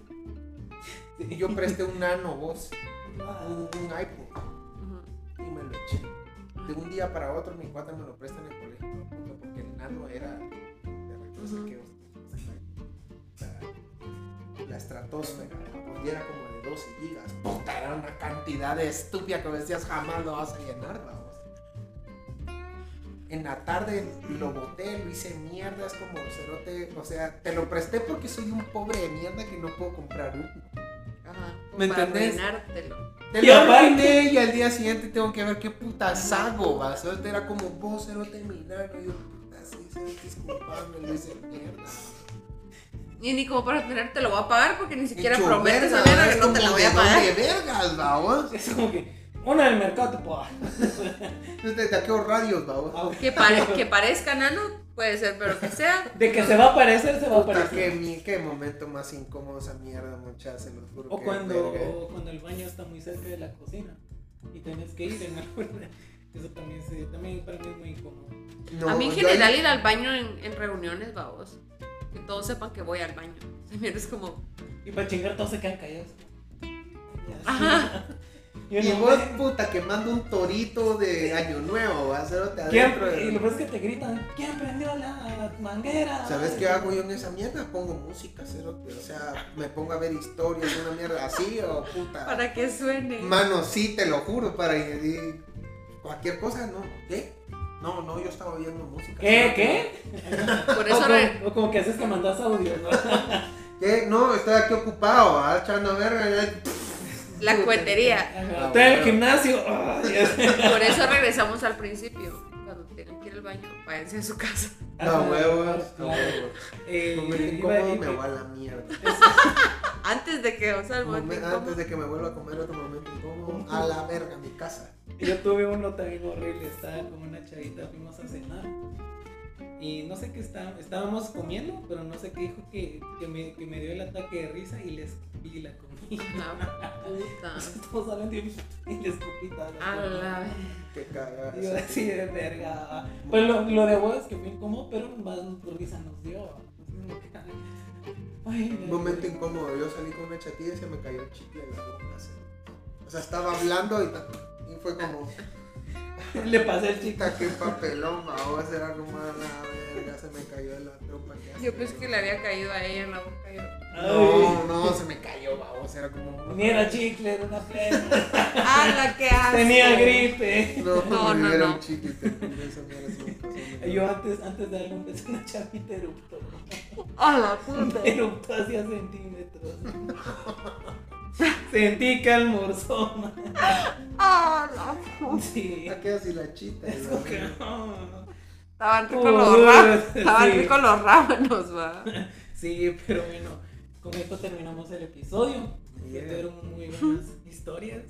Yo presté un nano, vos. Un, un iPod. De un día para otro, mi cuate me lo presta en el colegio, porque el nano era. de Ujú. qué, la, la estratosfera, y era como de 12 gigas. Puta, era una cantidad de estúpida que me decías jamás lo vas a llenar, vamos. En la tarde lo boté, lo hice mierda, es como cerote, o sea, te lo presté porque soy un pobre de mierda que no puedo comprar uno. Ajá. ¿Me para entendés? arruinártelo. Te Y lo aparte- y al día siguiente tengo que ver qué putas hago, va. Cerote era como vos, cerote milagro, y yo, puta, sí, disculpame, lo hice mierda. Y ni como para tener, te lo voy a pagar porque ni siquiera prometes a verga que no te la voy a pagar. dónde vergas, vamos. Es como que una del mercado dar. Desde aquellos radios, vamos. Que, pare- que parezca nano, puede ser, pero que sea. De que se va a aparecer, se va a Puta, qué, qué momento más incómodo esa mierda, muchachos, se los juro. O que cuando, o cuando el baño está muy cerca de la cocina y tienes que ir en alguna. Eso también, se, también para mí es muy incómodo. No, a mí en general ahí- ir al baño en, en reuniones, vamos. Que todos sepan que voy al baño. O sea, mira, es como. Y para chingar todos se quedan callados. Ajá. Y vos, "Ven". puta, quemando un torito de año nuevo, va a cerote ¿Quién- adentro. de- Y lo peor es que te gritan, ¿quién prendió la manguera? ¿Sabes qué hago yo en esa mierda? Pongo música, cerote. O sea, me pongo a ver historias, una mierda así, o puta. Para que suene. Mano, sí, te lo juro, para y- cualquier cosa, no. ¿Qué? No, no, yo estaba oyendo música. ¿Qué? ¿Qué? Por O eso como, re- o como que haces que mandas audio, ¿no? ¿Qué? No, estoy aquí ocupado, ¿ah? echando verga. ya- la cuetería. Estoy en el gimnasio. Ay, ya. Por eso regresamos al principio. Cuando tienen que ir al baño, váyanse a su casa. No, huevos, no huevos. Eh, incómodo, me voy a la mierda. Antes de que, o sea, el momento incómodo. Antes de que me vuelva a comer otro momento incómodo, a la verga, mi casa. Yo tuve uno también horrible, estaba con una chavita, fuimos a cenar. Y no sé qué está, estábamos comiendo, pero no sé qué dijo que, que, me, que me dio el ataque de risa y le escupí la comida. La puta. Estamos hablando y y le escupí toda la A la Qué cagada. Y yo así de verga. Pues lo, lo de vos es que fue incómodo, pero más risa nos dio. Ay, Un momento incómodo, yo salí con una chatilla y se me cayó el chicle en la boca. O sea, estaba hablando y fue como, Le pasé el chico. chica, qué papelón, vamos, era como a la verga, se me cayó de la tropa. ¿qué hace? Yo pensé que le había caído a ella en la boca. Yo, No, no, se me cayó, vamos, era como... Ni era chicle, era una plena. ¡Ah, la que hace! Tenía gripe. No, No, no, dieron no. chicle, te Yo antes, antes de darle un beso a una chavita eruptó. ¡A la puta! Eruptó hacia centímetros. Sentí que almorzó. ¡Ah, la Sí. Ah, queda así la chita. Es la como que, ah. Estaban ricos los rábanos. sí. Estaban ricos los rábanos, va. Sí, pero bueno, con esto terminamos el episodio. Yeah. Fueron muy buenas historias.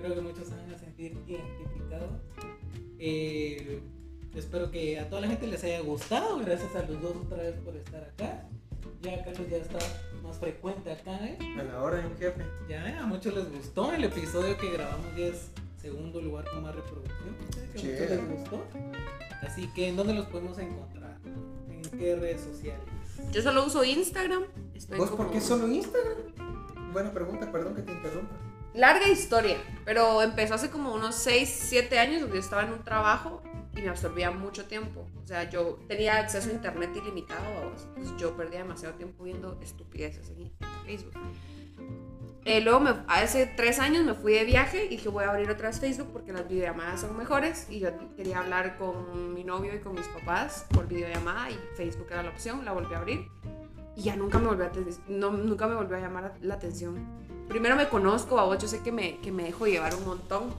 Creo que muchos se van a sentir identificados. Eh, espero que a toda la gente les haya gustado. Gracias a los dos otra vez por estar acá. Ya Carlos ya está más frecuente acá, ¿eh? A la hora, mi jefe. Ya ¿eh? a muchos les gustó el episodio que grabamos ya es segundo lugar con más reproducción. ¿eh? Que a muchos Chévere. les gustó. Así que ¿en dónde los podemos encontrar? ¿En qué redes sociales? Yo solo uso Instagram. Estoy ¿Vos como- por qué solo Instagram? Buena pregunta, perdón que te interrumpa. Larga historia, pero empezó hace como unos 6, 7 años donde yo estaba en un trabajo y me absorbía mucho tiempo. O sea, yo tenía acceso a internet ilimitado, entonces yo perdía demasiado tiempo viendo estupideces en Facebook. Eh, luego, me- hace 3 años me fui de viaje y dije voy a abrir otra vez Facebook porque las videollamadas son mejores y yo quería hablar con mi novio y con mis papás por videollamada y Facebook era la opción, la volví a abrir y ya nunca me volvió a, no, nunca me volvió a llamar la atención primero me conozco, babos, yo sé que me, que me dejo llevar un montón.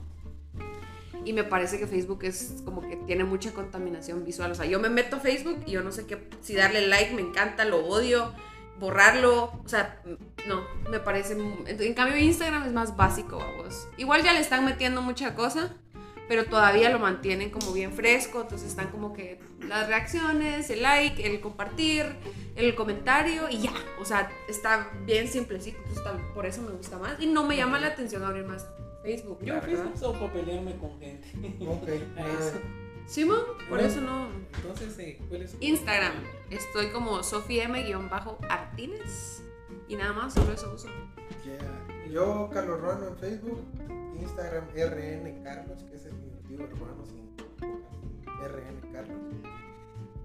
Y me parece que Facebook es como que tiene mucha contaminación visual. O sea, yo me meto a Facebook y yo no sé qué, si darle like me encanta, lo odio, borrarlo. O sea, no, me parece. En cambio, Instagram es más básico, babos. Igual ya le están metiendo mucha cosa, pero todavía lo mantienen como bien fresco. Entonces están como que las reacciones, el like, el compartir, el comentario y ya. O sea, está bien simplecito. entonces por eso me gusta más. Y no me llama la atención abrir más Facebook. Yo. Facebook solo para pelearme con gente. Ok. Eso. Simón, por Bueno. eso no. Entonces, eh, ¿cuál es su- Instagram. Estoy como sofiM-Artínez. Y nada más, solo eso uso. Yeah. Yo, Carlos Ruano en Facebook, Instagram RN Carlos, que es el diminutivo sin RN Carlos.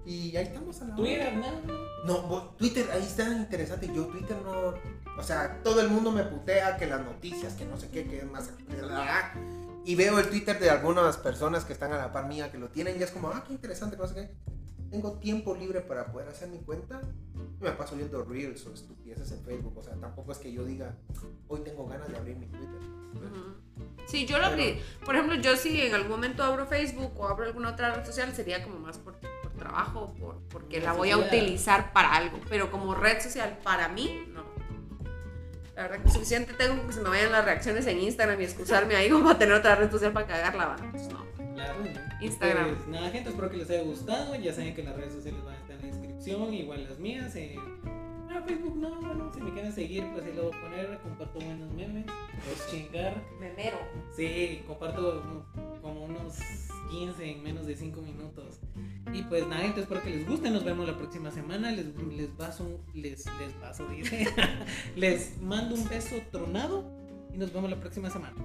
Y ahí estamos a la. Twitter, nada. No, Twitter, ahí está interesante. Yo Twitter no. O sea, todo el mundo me putea que las noticias, que no sé qué, que es más. Y veo el Twitter de algunas personas que están a la par mía que lo tienen y es como, ah, qué interesante, que no sé qué. Tengo tiempo libre para poder hacer mi cuenta. Y me paso viendo reels o estupideces en Facebook. O sea, tampoco es que yo diga, hoy tengo ganas de abrir mi Twitter. Sí, yo lo abrí. Por ejemplo, yo si en algún momento abro Facebook o abro alguna otra red social, sería como más por, por trabajo, por, porque la voy a utilizar para algo. Pero como red social para mí, no. La verdad que suficiente tengo que se me vayan las reacciones en Instagram y excusarme ahí como para tener otra red social para cagarla, ¿va? Entonces, no. Claro. Instagram. Pues nada, gente, espero que les haya gustado. Ya saben que las redes sociales van a estar en la descripción, igual las mías. eh. Ah, Facebook no, bueno, si me quieren seguir, pues ahí lo voy a poner. Comparto buenos memes. Es chingar. Memero. Sí, comparto como unos 15 en menos de 5 minutos. Y pues nada, gente, espero que les guste. Nos vemos la próxima semana. Les, les paso, les, les paso, dice. les mando un beso tronado y nos vemos la próxima semana.